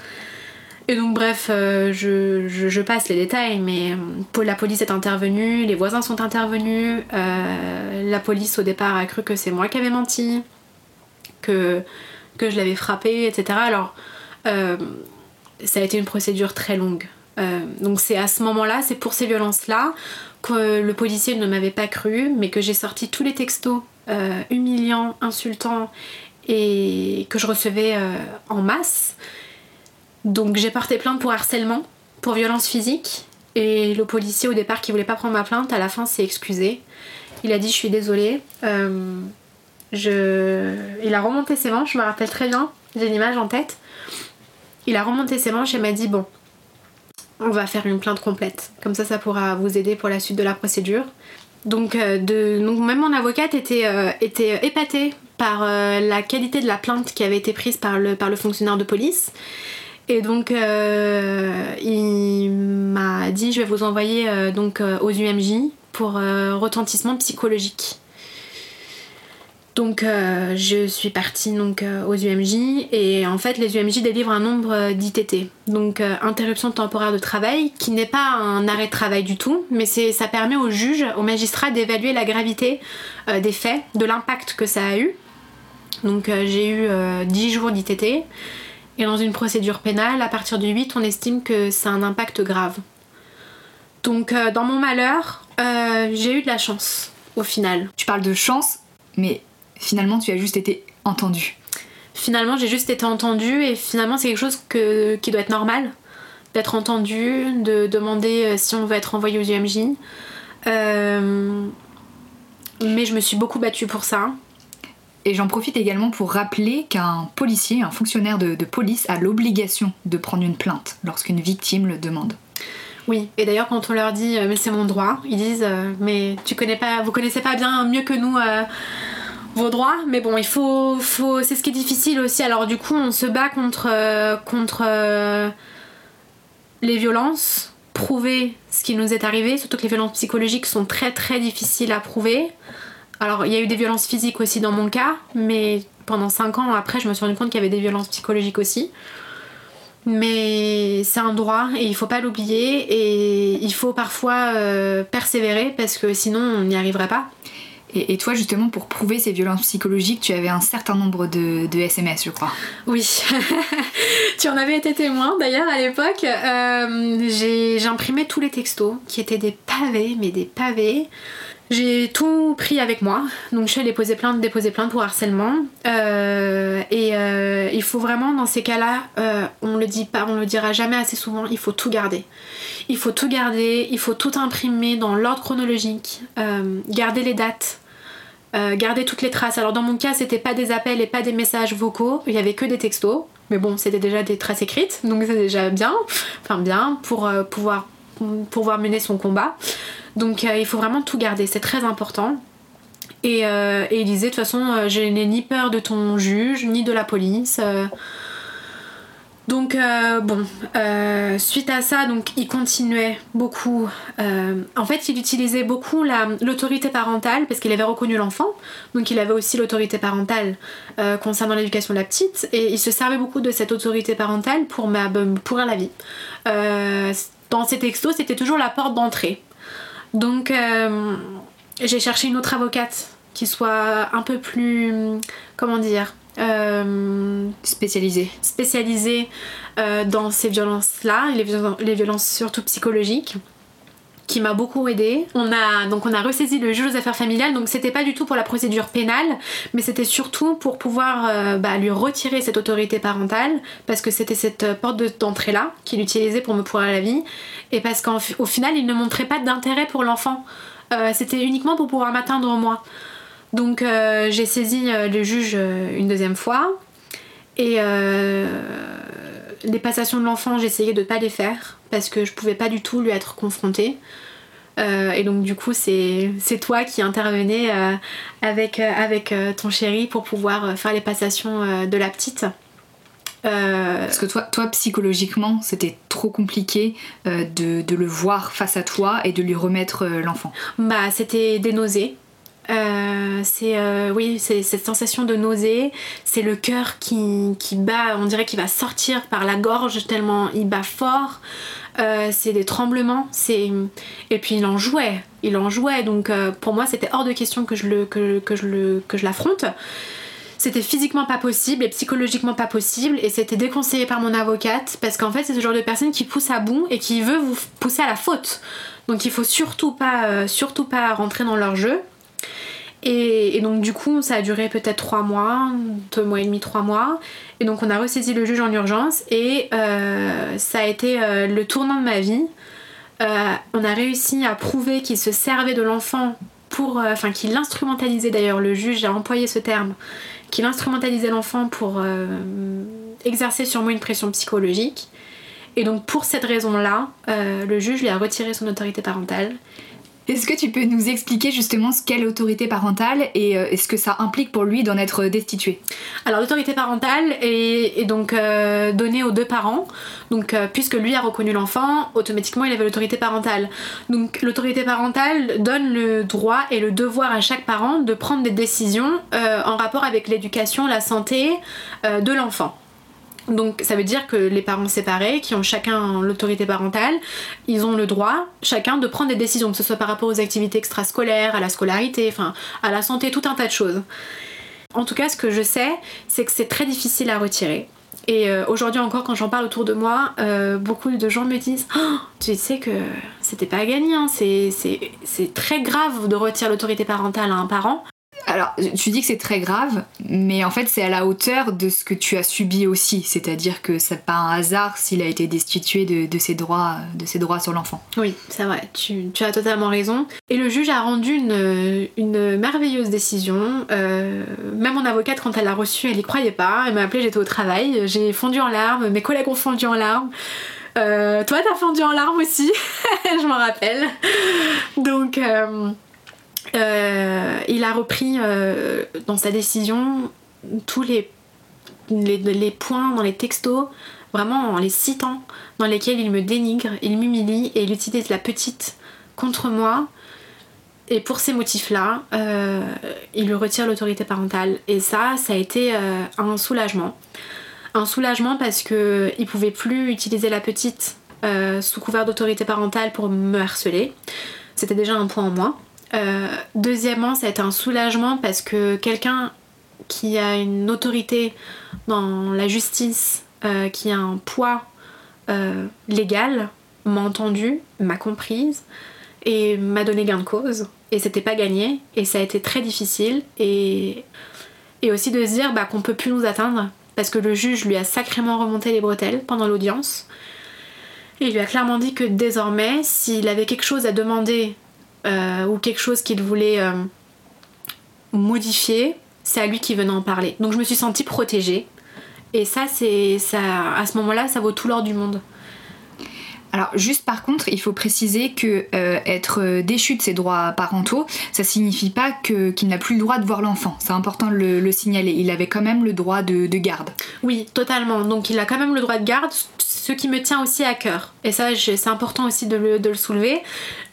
Et donc bref, euh, je, passe les détails, mais la police est intervenue, les voisins sont intervenus, la police au départ a cru que c'est moi qui avais menti, que, je l'avais frappé, etc. Alors ça a été une procédure très longue. donc c'est à ce moment-là, c'est pour ces violences-là, que le policier ne m'avait pas cru, mais que j'ai sorti tous les textos humiliants, insultants et que je recevais en masse. Donc j'ai porté plainte pour harcèlement, pour violence physique. Et le policier au départ qui voulait pas prendre ma plainte, à la fin s'est excusé. Il a dit je suis désolée. Euh, je... Il a remonté ses manches, je me rappelle très bien, j'ai l'image en tête. Il a remonté ses manches et m'a dit bon, on va faire une plainte complète. Comme ça, ça pourra vous aider pour la suite de la procédure. Donc, euh, de... Donc même mon avocate était, euh, était épatée par la qualité de la plainte qui avait été prise par le, par le fonctionnaire de police. Et donc euh, il m'a dit je vais vous envoyer euh, donc euh, aux UMJ pour retentissement psychologique. Donc je suis partie donc aux UMJ et en fait les UMJ délivrent un nombre d'ITT, donc interruption temporaire de travail, qui n'est pas un arrêt de travail du tout, mais ça permet au juge, au magistrat d'évaluer la gravité des faits, de l'impact que ça a eu. Donc j'ai eu 10 jours d'ITT et dans une procédure pénale, à partir de 8, on estime que c'est un impact grave. Donc euh, dans mon malheur, euh, j'ai eu de la chance au final. Tu parles de chance, mais finalement tu as juste été entendu. Finalement j'ai juste été entendue et finalement c'est quelque chose qui doit être normal. D'être entendu, de demander euh, si on veut être envoyé aux UMJ. mais je me suis beaucoup battue pour ça. Et j'en profite également pour rappeler qu'un policier, un fonctionnaire de, police, a l'obligation de prendre une plainte lorsqu'une victime le demande. Oui, et d'ailleurs quand on leur dit euh, mais c'est mon droit, ils disent euh, mais tu connais pas, vous connaissez pas bien mieux que nous euh, vos droits, mais bon il faut, faut c'est ce qui est difficile aussi. Alors du coup on se bat contre contre les violences, prouver ce qui nous est arrivé, surtout que les violences psychologiques sont très très difficiles à prouver. Alors, il y a eu des violences physiques aussi dans mon cas, mais pendant 5 ans après, je me suis rendu compte qu'il y avait des violences psychologiques aussi. Mais c'est un droit et il faut pas l'oublier et il faut parfois euh, persévérer parce que sinon on n'y arriverait pas. Et, toi, justement, pour prouver ces violences psychologiques, tu avais un certain nombre de, SMS, je crois. Oui, tu en avais été témoin d'ailleurs à l'époque. Euh, j'ai imprimé tous les textos qui étaient des pavés, mais des pavés. J'ai tout pris avec moi, donc je suis allée poser plainte, déposer plainte pour harcèlement. Euh, et euh, il faut vraiment, dans ces cas-là, euh, on le dit pas, on le dira jamais assez souvent, il faut tout garder. Il faut tout garder, il faut tout imprimer dans l'ordre chronologique, garder les dates, garder toutes les traces. Alors dans mon cas, c'était pas des appels et pas des messages vocaux, il y avait que des textos. Mais bon, c'était déjà des traces écrites, donc c'est déjà bien, enfin bien pour pouvoir pouvoir mener son combat. Donc euh, il faut vraiment tout garder, c'est très important. Et, euh, il disait de toute façon, euh, je n'ai ni peur de ton juge, ni de la police. Donc bon, suite à ça, donc il continuait beaucoup. en fait, il utilisait beaucoup l'autorité parentale parce qu'il avait reconnu l'enfant, donc il avait aussi l'autorité parentale concernant l'éducation de la petite, et il se servait beaucoup de cette autorité parentale pour ma, pourrir la vie. dans ses textos, c'était toujours la porte d'entrée. Donc euh, j'ai cherché une autre avocate qui soit un peu plus, comment dire, euh, spécialisée. Spécialisée euh, dans ces violences-là, les, les violences surtout psychologiques qui m'a beaucoup aidé. On a donc on a ressaisi le juge aux affaires familiales, donc c'était pas du tout pour la procédure pénale, mais c'était surtout pour pouvoir bah, lui retirer cette autorité parentale, parce que c'était cette porte d'entrée là qu'il utilisait pour me pourrir la vie, et parce qu'au final il ne montrait pas d'intérêt pour l'enfant. Euh, c'était uniquement pour pouvoir m'atteindre moi. Donc euh, j'ai saisi euh, le juge une deuxième fois et les passations de l'enfant j'essayais de pas les faire parce que je pouvais pas du tout lui être confrontée. et donc du coup c'est toi qui intervenais avec, avec ton chéri pour pouvoir faire les passations de la petite. Euh, Parce que toi, toi psychologiquement, c'était trop compliqué euh, de, le voir face à toi et de lui remettre euh, l'enfant. Bah, c'était des nausées. C'est oui, c'est cette sensation de nausée, c'est le cœur qui, qui, bat, on dirait qu'il va sortir par la gorge tellement il bat fort. c'est des tremblements, c'est et puis il en jouait, il en jouait. Donc pour moi, c'était hors de question que je le que, que je le que je l'affronte. C'était physiquement pas possible et psychologiquement pas possible et c'était déconseillé par mon avocate parce qu'en fait c'est ce genre de personne qui pousse à bout et qui veut vous pousser à la faute. Donc il faut surtout pas, euh, surtout pas rentrer dans leur jeu. Et, donc du coup ça a duré peut-être trois mois, deux mois et demi, trois mois. Et donc on a ressaisi le juge en urgence et euh, ça a été euh, le tournant de ma vie. on a réussi à prouver qu'il se servait de l'enfant pour... Enfin qu'il instrumentalisait d'ailleurs, le juge a employé ce terme, qu'il instrumentalisait l'enfant pour exercer sur moi une pression psychologique. Et donc pour cette raison-là, euh, le juge lui a retiré son autorité parentale. Est-ce que tu peux nous expliquer justement ce qu'est l'autorité parentale et euh, ce que ça implique pour lui d'en être destitué? Alors l'autorité parentale est, donc euh, donnée aux deux parents. Donc puisque lui a reconnu l'enfant, automatiquement il avait l'autorité parentale. Donc l'autorité parentale donne le droit et le devoir à chaque parent de prendre des décisions en rapport avec l'éducation, la santé de l'enfant. Donc ça veut dire que les parents séparés, qui ont chacun l'autorité parentale, ils ont le droit, chacun, de prendre des décisions, que ce soit par rapport aux activités extrascolaires, à la scolarité, enfin à la santé, tout un tas de choses. En tout cas, ce que je sais, c'est que c'est très difficile à retirer. Et euh, aujourd'hui encore, quand j'en parle autour de moi, euh, beaucoup de gens me disent oh, Tu sais que c'était pas à gagner, hein. c'est très grave de retirer l'autorité parentale à un parent. Alors, tu dis que c'est très grave, mais en fait, c'est à la hauteur de ce que tu as subi aussi. C'est-à-dire que c'est pas un hasard s'il a été destitué de, ses, droits, sur l'enfant. Oui, c'est vrai, tu, as totalement raison. Et le juge a rendu une, merveilleuse décision. Euh, même mon avocate, quand elle l'a reçue, elle y croyait pas. Elle m'a appelé, j'étais au travail, j'ai fondu en larmes, mes collègues ont fondu en larmes. Euh, toi, t'as fondu en larmes aussi, je m'en rappelle. Donc. Euh, il a repris euh, dans sa décision tous les, les, points dans les textos, vraiment en les citant, dans lesquels il me dénigre, il m'humilie et il utilise la petite contre moi. Et pour ces motifs-là, euh, il lui retire l'autorité parentale. Et ça, ça a été un soulagement. Un soulagement parce qu'il ne pouvait plus utiliser la petite sous couvert d'autorité parentale pour me harceler. C'était déjà un point en moins. Euh, deuxièmement, été un soulagement parce que quelqu'un qui a une autorité dans la justice, euh, qui a un poids euh, légal, m'a entendu, m'a comprise et m'a donné gain de cause. Et c'était pas gagné et ça a été très difficile. Et, et aussi de se dire bah, qu'on peut plus nous atteindre parce que le juge lui a sacrément remonté les bretelles pendant l'audience. Et il lui a clairement dit que désormais, s'il avait quelque chose à demander euh, ou quelque chose qu'il voulait euh, modifier, c'est à lui qui venait en parler. Donc je me suis sentie protégée. Et ça, c'est ça, à ce moment-là, ça vaut tout l'or du monde. Alors juste par contre, il faut préciser que euh, être déchu de ses droits parentaux, ça signifie pas que, qu'il n'a plus le droit de voir l'enfant. C'est important de le, signaler. Il avait quand même le droit de, de garde. Oui, totalement. Donc il a quand même le droit de garde, ce qui me tient aussi à cœur. Et ça, c'est important aussi de le, soulever.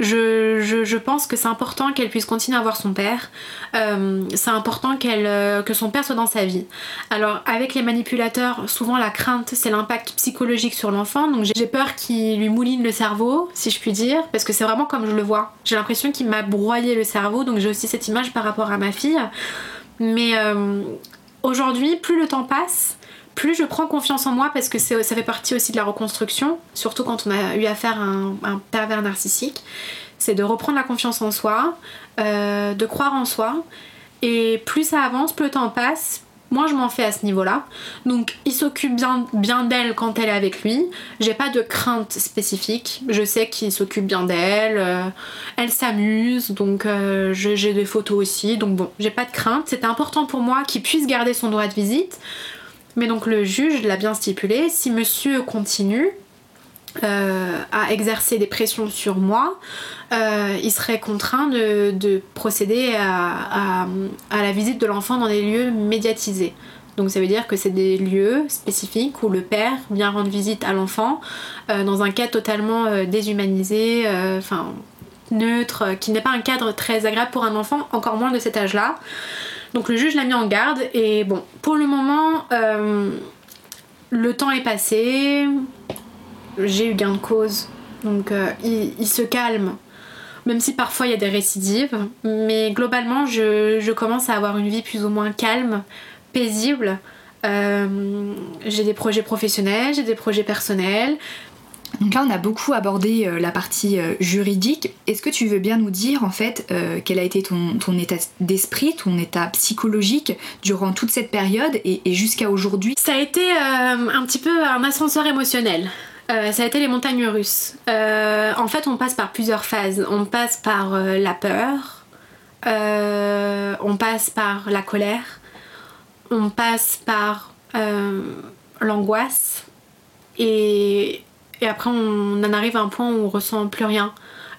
Je, pense que c'est important qu'elle puisse continuer à voir son père. Euh, c'est important euh, que son père soit dans sa vie. Alors, avec les manipulateurs, souvent la crainte, c'est l'impact psychologique sur l'enfant. Donc, j'ai peur qu'il lui mouline le cerveau, si je puis dire, parce que c'est vraiment comme je le vois. J'ai l'impression qu'il m'a broyé le cerveau, donc j'ai aussi cette image par rapport à ma fille. Mais euh, aujourd'hui, plus le temps passe, plus je prends confiance en moi parce que ça fait partie aussi de la reconstruction, surtout quand on a eu affaire à un, pervers narcissique, c'est de reprendre la confiance en soi, euh, de croire en soi. Et plus ça avance, plus le temps passe, moins je m'en fais à ce niveau-là. Donc il s'occupe bien, bien d'elle quand elle est avec lui. J'ai pas de crainte spécifique. Je sais qu'il s'occupe bien d'elle. Euh, elle s'amuse, donc euh, j'ai des photos aussi. Donc bon, j'ai pas de crainte. C'était important pour moi qu'il puisse garder son droit de visite. Mais donc le juge l'a bien stipulé, si monsieur continue euh, à exercer des pressions sur moi, euh, il serait contraint de, procéder à, la visite de l'enfant dans des lieux médiatisés. Donc ça veut dire que c'est des lieux spécifiques où le père vient rendre visite à l'enfant euh, dans un cas totalement déshumanisé, enfin neutre, qui n'est pas un cadre très agréable pour un enfant, encore moins de cet âge-là. Donc le juge l'a mis en garde et bon, pour le moment, euh, le temps est passé, j'ai eu gain de cause, donc euh, il, se calme, même si parfois il y a des récidives, mais globalement je, commence à avoir une vie plus ou moins calme, paisible. Euh, j'ai des projets professionnels, j'ai des projets personnels, donc là, on a beaucoup abordé euh, la partie euh, juridique. Est-ce que tu veux bien nous dire, en fait, euh, quel a été ton, état d'esprit, ton état psychologique durant toute cette période et, jusqu'à aujourd'hui? Ça a été un petit peu un ascenseur émotionnel. ça a été les montagnes russes. en fait, on passe par plusieurs phases. On passe par la peur, on passe par la colère, on passe par l'angoisse et et après on en arrive à un point où on ressent plus rien.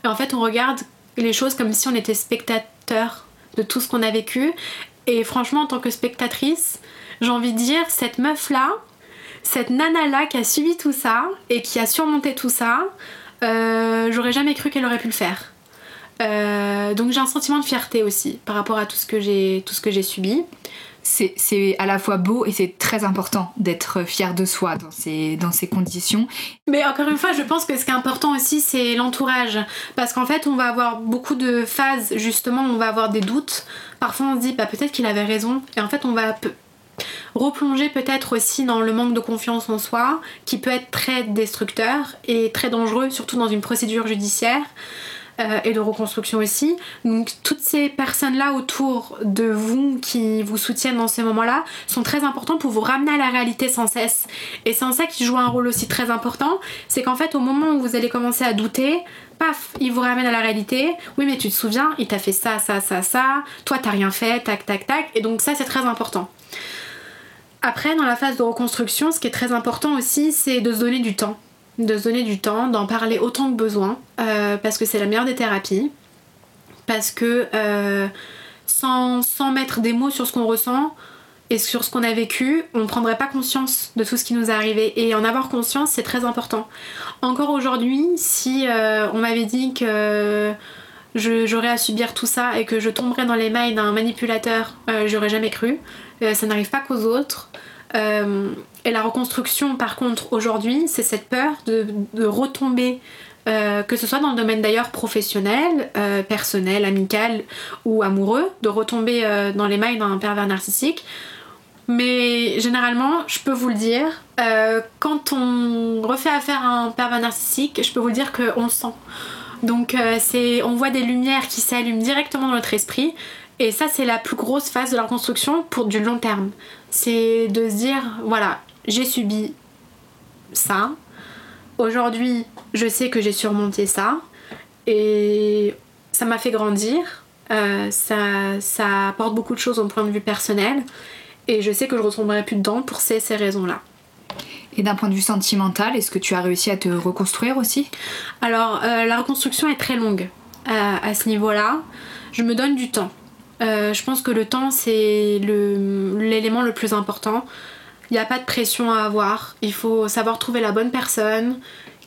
Et en fait on regarde les choses comme si on était spectateur de tout ce qu'on a vécu. Et franchement en tant que spectatrice, j'ai envie de dire cette meuf là, cette nana là qui a subi tout ça et qui a surmonté tout ça, euh, j'aurais jamais cru qu'elle aurait pu le faire. Euh, donc j'ai un sentiment de fierté aussi par rapport à tout ce que j'ai tout ce que j'ai subi c'est à la fois beau et c'est très important d'être fier de soi dans ces, dans ces conditions. Mais encore une fois, je pense que ce qui est important aussi, c'est l'entourage. Parce qu'en fait, on va avoir beaucoup de phases, justement, on va avoir des doutes. Parfois, on se dit, bah, peut-être qu'il avait raison. Et en fait, on va replonger peut-être aussi dans le manque de confiance en soi, qui peut être très destructeur et très dangereux, surtout dans une procédure judiciaire. Euh, et de reconstruction aussi. Donc toutes ces personnes-là autour de vous qui vous soutiennent dans ces moments-là sont très importants pour vous ramener à la réalité sans cesse. Et c'est en ça qu'ils jouent un rôle aussi très important, c'est qu'en fait au moment où vous allez commencer à douter, paf, ils vous ramènent à la réalité. Oui, mais tu te souviens, il t'a fait ça, ça, ça, ça. Toi, t'as rien fait, tac, tac, tac. Et donc ça, c'est très important. Après, dans la phase de reconstruction, ce qui est très important aussi, c'est de se donner du temps de se donner du temps, d'en parler autant que besoin, euh, parce que c'est la meilleure des thérapies, parce que euh, sans, mettre des mots sur ce qu'on ressent et sur ce qu'on a vécu, on ne prendrait pas conscience de tout ce qui nous est arrivé. Et en avoir conscience, c'est très important. Encore aujourd'hui, si euh, on m'avait dit que j'aurais à subir tout ça et que je tomberais dans les mailles d'un manipulateur, j'aurais jamais cru. ça n'arrive pas qu'aux autres. Euh, et la reconstruction, par contre, aujourd'hui, c'est cette peur de, retomber, euh, que ce soit dans le domaine d'ailleurs professionnel, euh, personnel, amical ou amoureux, de retomber dans les mailles d'un pervers narcissique. Mais généralement, je peux vous le dire, quand on refait affaire à un pervers narcissique, je peux vous dire qu'on le sent. Donc on voit des lumières qui s'allument directement dans notre esprit. Et ça, c'est la plus grosse phase de la reconstruction pour du long terme. C'est de se dire, voilà, j'ai subi ça. Aujourd'hui, je sais que j'ai surmonté ça. Et ça m'a fait grandir. Euh, ça, ça apporte beaucoup de choses au point de vue personnel. Et je sais que je ne retomberai plus dedans pour ces, ces raisons-là. Et d'un point de vue sentimental, est-ce que tu as réussi à te reconstruire aussi? Alors, euh, la reconstruction est très longue euh, à ce niveau-là. Je me donne du temps. Euh, je pense que le temps, c'est l'élément le, plus important. Il n'y a pas de pression à avoir. Il faut savoir trouver la bonne personne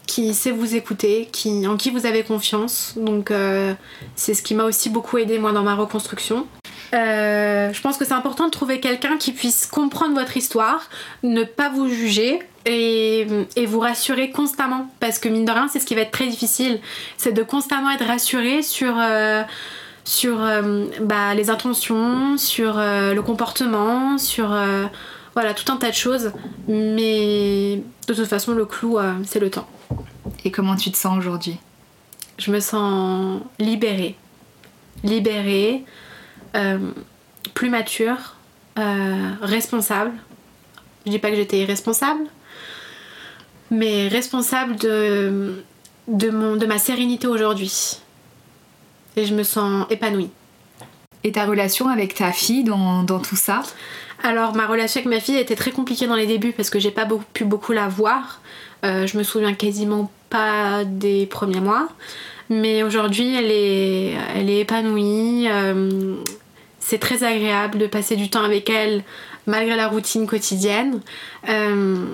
qui sait vous écouter, qui, en qui vous avez confiance. Donc euh, c'est ce qui m'a aussi beaucoup aidé moi dans ma reconstruction. Euh, je pense que c'est important de trouver quelqu'un qui puisse comprendre votre histoire, ne pas vous juger et, et, vous rassurer constamment. Parce que mine de rien, c'est ce qui va être très difficile. C'est de constamment être rassuré sur sur euh, bah, les intentions, sur le comportement, sur voilà tout un tas de choses. Mais de toute façon, le clou, c'est le temps. Et comment tu te sens aujourd'hui? Je me sens libérée. Libérée, plus mature, responsable. Je dis pas que j'étais irresponsable, mais responsable de, de, mon, de ma sérénité aujourd'hui et je me sens épanouie. Et ta relation avec ta fille dans, tout ça? Alors ma relation avec ma fille était très compliquée dans les débuts parce que j'ai pas pu beaucoup la voir. Euh, je me souviens quasiment pas des premiers mois. Mais aujourd'hui elle est, elle est épanouie. Euh, c'est très agréable de passer du temps avec elle malgré la routine quotidienne. Euh,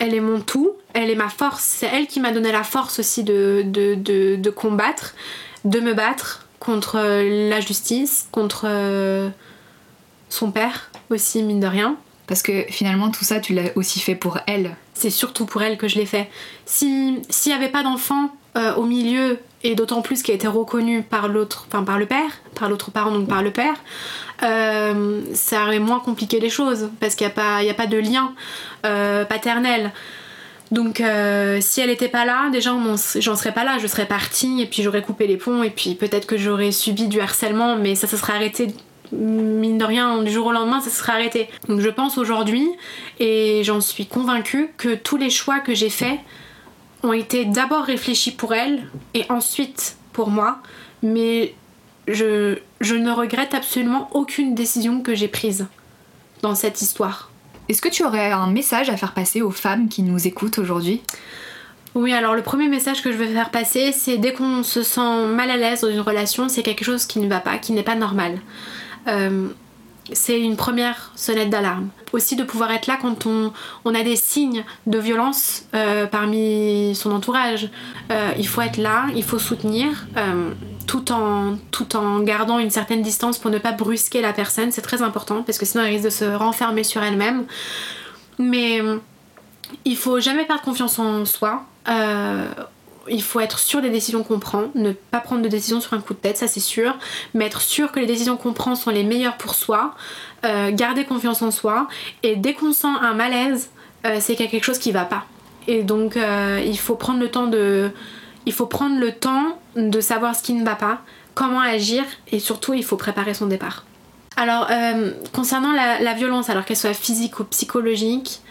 elle est mon tout, elle est ma force, c'est elle qui m'a donné la force aussi de, de, de combattre. de me battre contre la justice, contre son père aussi, mine de rien. Parce que finalement, tout ça, tu l'as aussi fait pour elle. C'est surtout pour elle que je l'ai fait. S'il n'y avait pas d'enfant euh, au milieu, et d'autant plus qui a été reconnu par l'autre, enfin par le père, par l'autre parent, donc par le père, euh, ça aurait moins compliqué les choses, parce qu'il n'y a, pas, a pas de lien euh, paternel. Donc si elle n'était pas là, déjà j'en serais pas là, je serais partie et puis j'aurais coupé les ponts et puis peut-être que j'aurais subi du harcèlement, mais ça, ça serait arrêté mine de rien, du jour au lendemain, ça se serait arrêté. Donc je pense aujourd'hui, et j'en suis convaincue, que tous les choix que j'ai faits ont été d'abord réfléchis pour elle et ensuite pour moi, mais je, je ne regrette absolument aucune décision que j'ai prise dans cette histoire. Est-ce que tu aurais un message à faire passer aux femmes qui nous écoutent aujourd'hui? Oui, alors le premier message que je veux faire passer, c'est dès qu'on se sent mal à l'aise dans une relation, c'est quelque chose qui ne va pas, qui n'est pas normal. Euh, c'est une première sonnette d'alarme. Aussi de pouvoir être là quand on, a des signes de violence euh, parmi son entourage. Euh, il faut être là, il faut soutenir, tout, en, tout en gardant une certaine distance pour ne pas brusquer la personne. C'est très important parce que sinon elle risque de se renfermer sur elle-même. Mais il faut jamais perdre confiance en soi il faut être sûr des décisions qu'on prend, ne pas prendre de décisions sur un coup de tête, ça c'est sûr, mais être sûr que les décisions qu'on prend sont les meilleures pour soi, euh, garder confiance en soi, et dès qu'on sent un malaise, euh, c'est qu'il y a quelque chose qui va pas. Et donc euh, il faut prendre le temps de. Il faut prendre le temps de savoir ce qui ne va pas, comment agir, et surtout il faut préparer son départ. Alors, concernant la violence, alors qu'elle soit physique ou psychologique,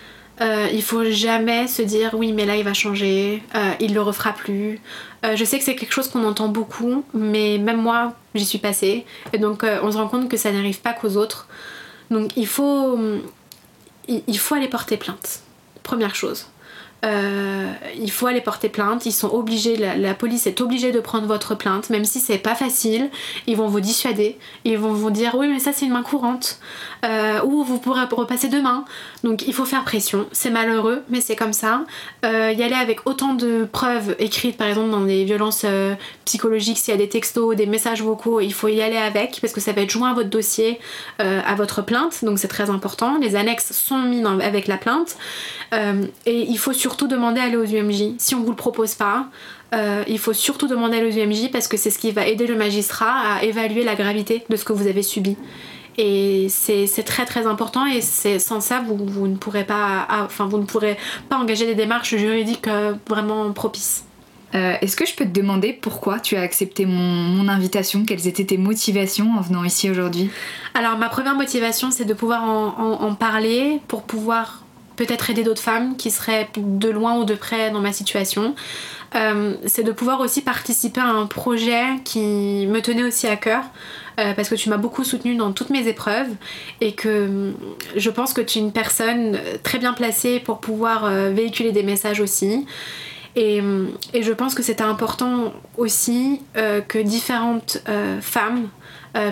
euh, il faut jamais se dire oui mais là il va changer, euh, il le refera plus. Euh, je sais que c'est quelque chose qu'on entend beaucoup, mais même moi j'y suis passée et donc on se rend compte que ça n'arrive pas qu'aux autres. Donc il faut, il faut aller porter plainte. Première chose. Euh, il faut aller porter plainte. Ils sont obligés, la, police est obligée de prendre votre plainte, même si c'est pas facile. Ils vont vous dissuader. Ils vont vous dire oui, mais ça c'est une main courante. Euh, ou vous pourrez repasser demain. Donc il faut faire pression. C'est malheureux, mais c'est comme ça. Euh, y aller avec autant de preuves écrites, par exemple dans des violences psychologiques, s'il y a des textos, des messages vocaux, il faut y aller avec parce que ça va être joint à votre dossier, à votre plainte. Donc c'est très important. Les annexes sont mis avec la plainte. et il faut surtout surtout demander à aller aux UMJ. Si on vous le propose pas, euh, il faut surtout demander à aller aux UMJ parce que c'est ce qui va aider le magistrat à évaluer la gravité de ce que vous avez subi. Et c'est très très important et sans ça vous, vous, ne pourrez pas enfin vous ne pourrez pas engager des démarches juridiques euh, vraiment propices. Euh, est-ce que je peux te demander pourquoi tu as accepté mon, invitation? Quelles étaient tes motivations en venant ici aujourd'hui? Alors ma première motivation c'est de pouvoir en, parler pour pouvoir peut-être aider d'autres femmes qui seraient de loin ou de près dans ma situation. Euh, c'est de pouvoir aussi participer à un projet qui me tenait aussi à cœur. Euh, parce que tu m'as beaucoup soutenue dans toutes mes épreuves et que hum, je pense que tu es une personne très bien placée pour pouvoir euh, véhiculer des messages aussi. Et, et je pense que c'était important aussi que différentes femmes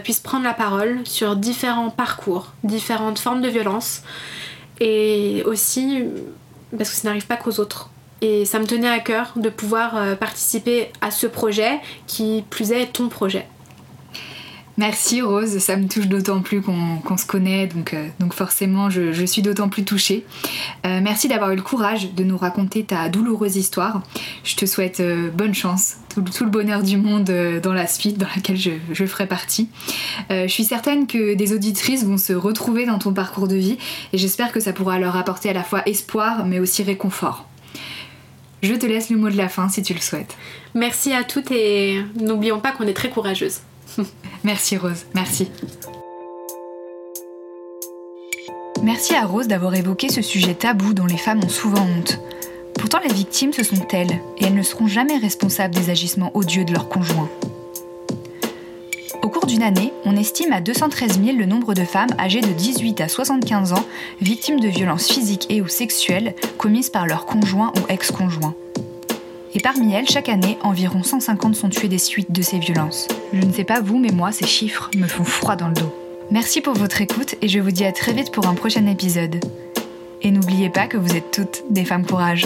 puissent prendre la parole sur différents parcours, différentes formes de violence et aussi parce que ça n'arrive pas qu'aux autres. Et ça me tenait à cœur de pouvoir euh, participer à ce projet qui plus est ton projet. Merci Rose, ça me touche d'autant plus qu'on se connaît, donc, euh, donc forcément je, suis d'autant plus touchée. Euh, merci d'avoir eu le courage de nous raconter ta douloureuse histoire. Je te souhaite bonne chance tout, le bonheur du monde euh, dans la suite dans laquelle je, ferai partie. Euh, je suis certaine que des auditrices vont se retrouver dans ton parcours de vie et j'espère que ça pourra leur apporter à la fois espoir mais aussi réconfort. Je te laisse le mot de la fin si tu le souhaites. Merci à toutes et n'oublions pas qu'on est très courageuses. Merci Rose, merci. Merci à Rose d'avoir évoqué ce sujet tabou dont les femmes ont souvent honte. Pourtant, les victimes, ce sont elles, et elles ne seront jamais responsables des agissements odieux de leurs conjoints. Au cours d'une année, on estime à 213 000 le nombre de femmes âgées de 18 à 75 ans victimes de violences physiques et ou sexuelles commises par leurs conjoints ou ex-conjoints. Et parmi elles, chaque année, environ 150 sont tuées des suites de ces violences. Je ne sais pas vous, mais moi, ces chiffres me font froid dans le dos. Merci pour votre écoute et je vous dis à très vite pour un prochain épisode. Et n'oubliez pas que vous êtes toutes des femmes courage.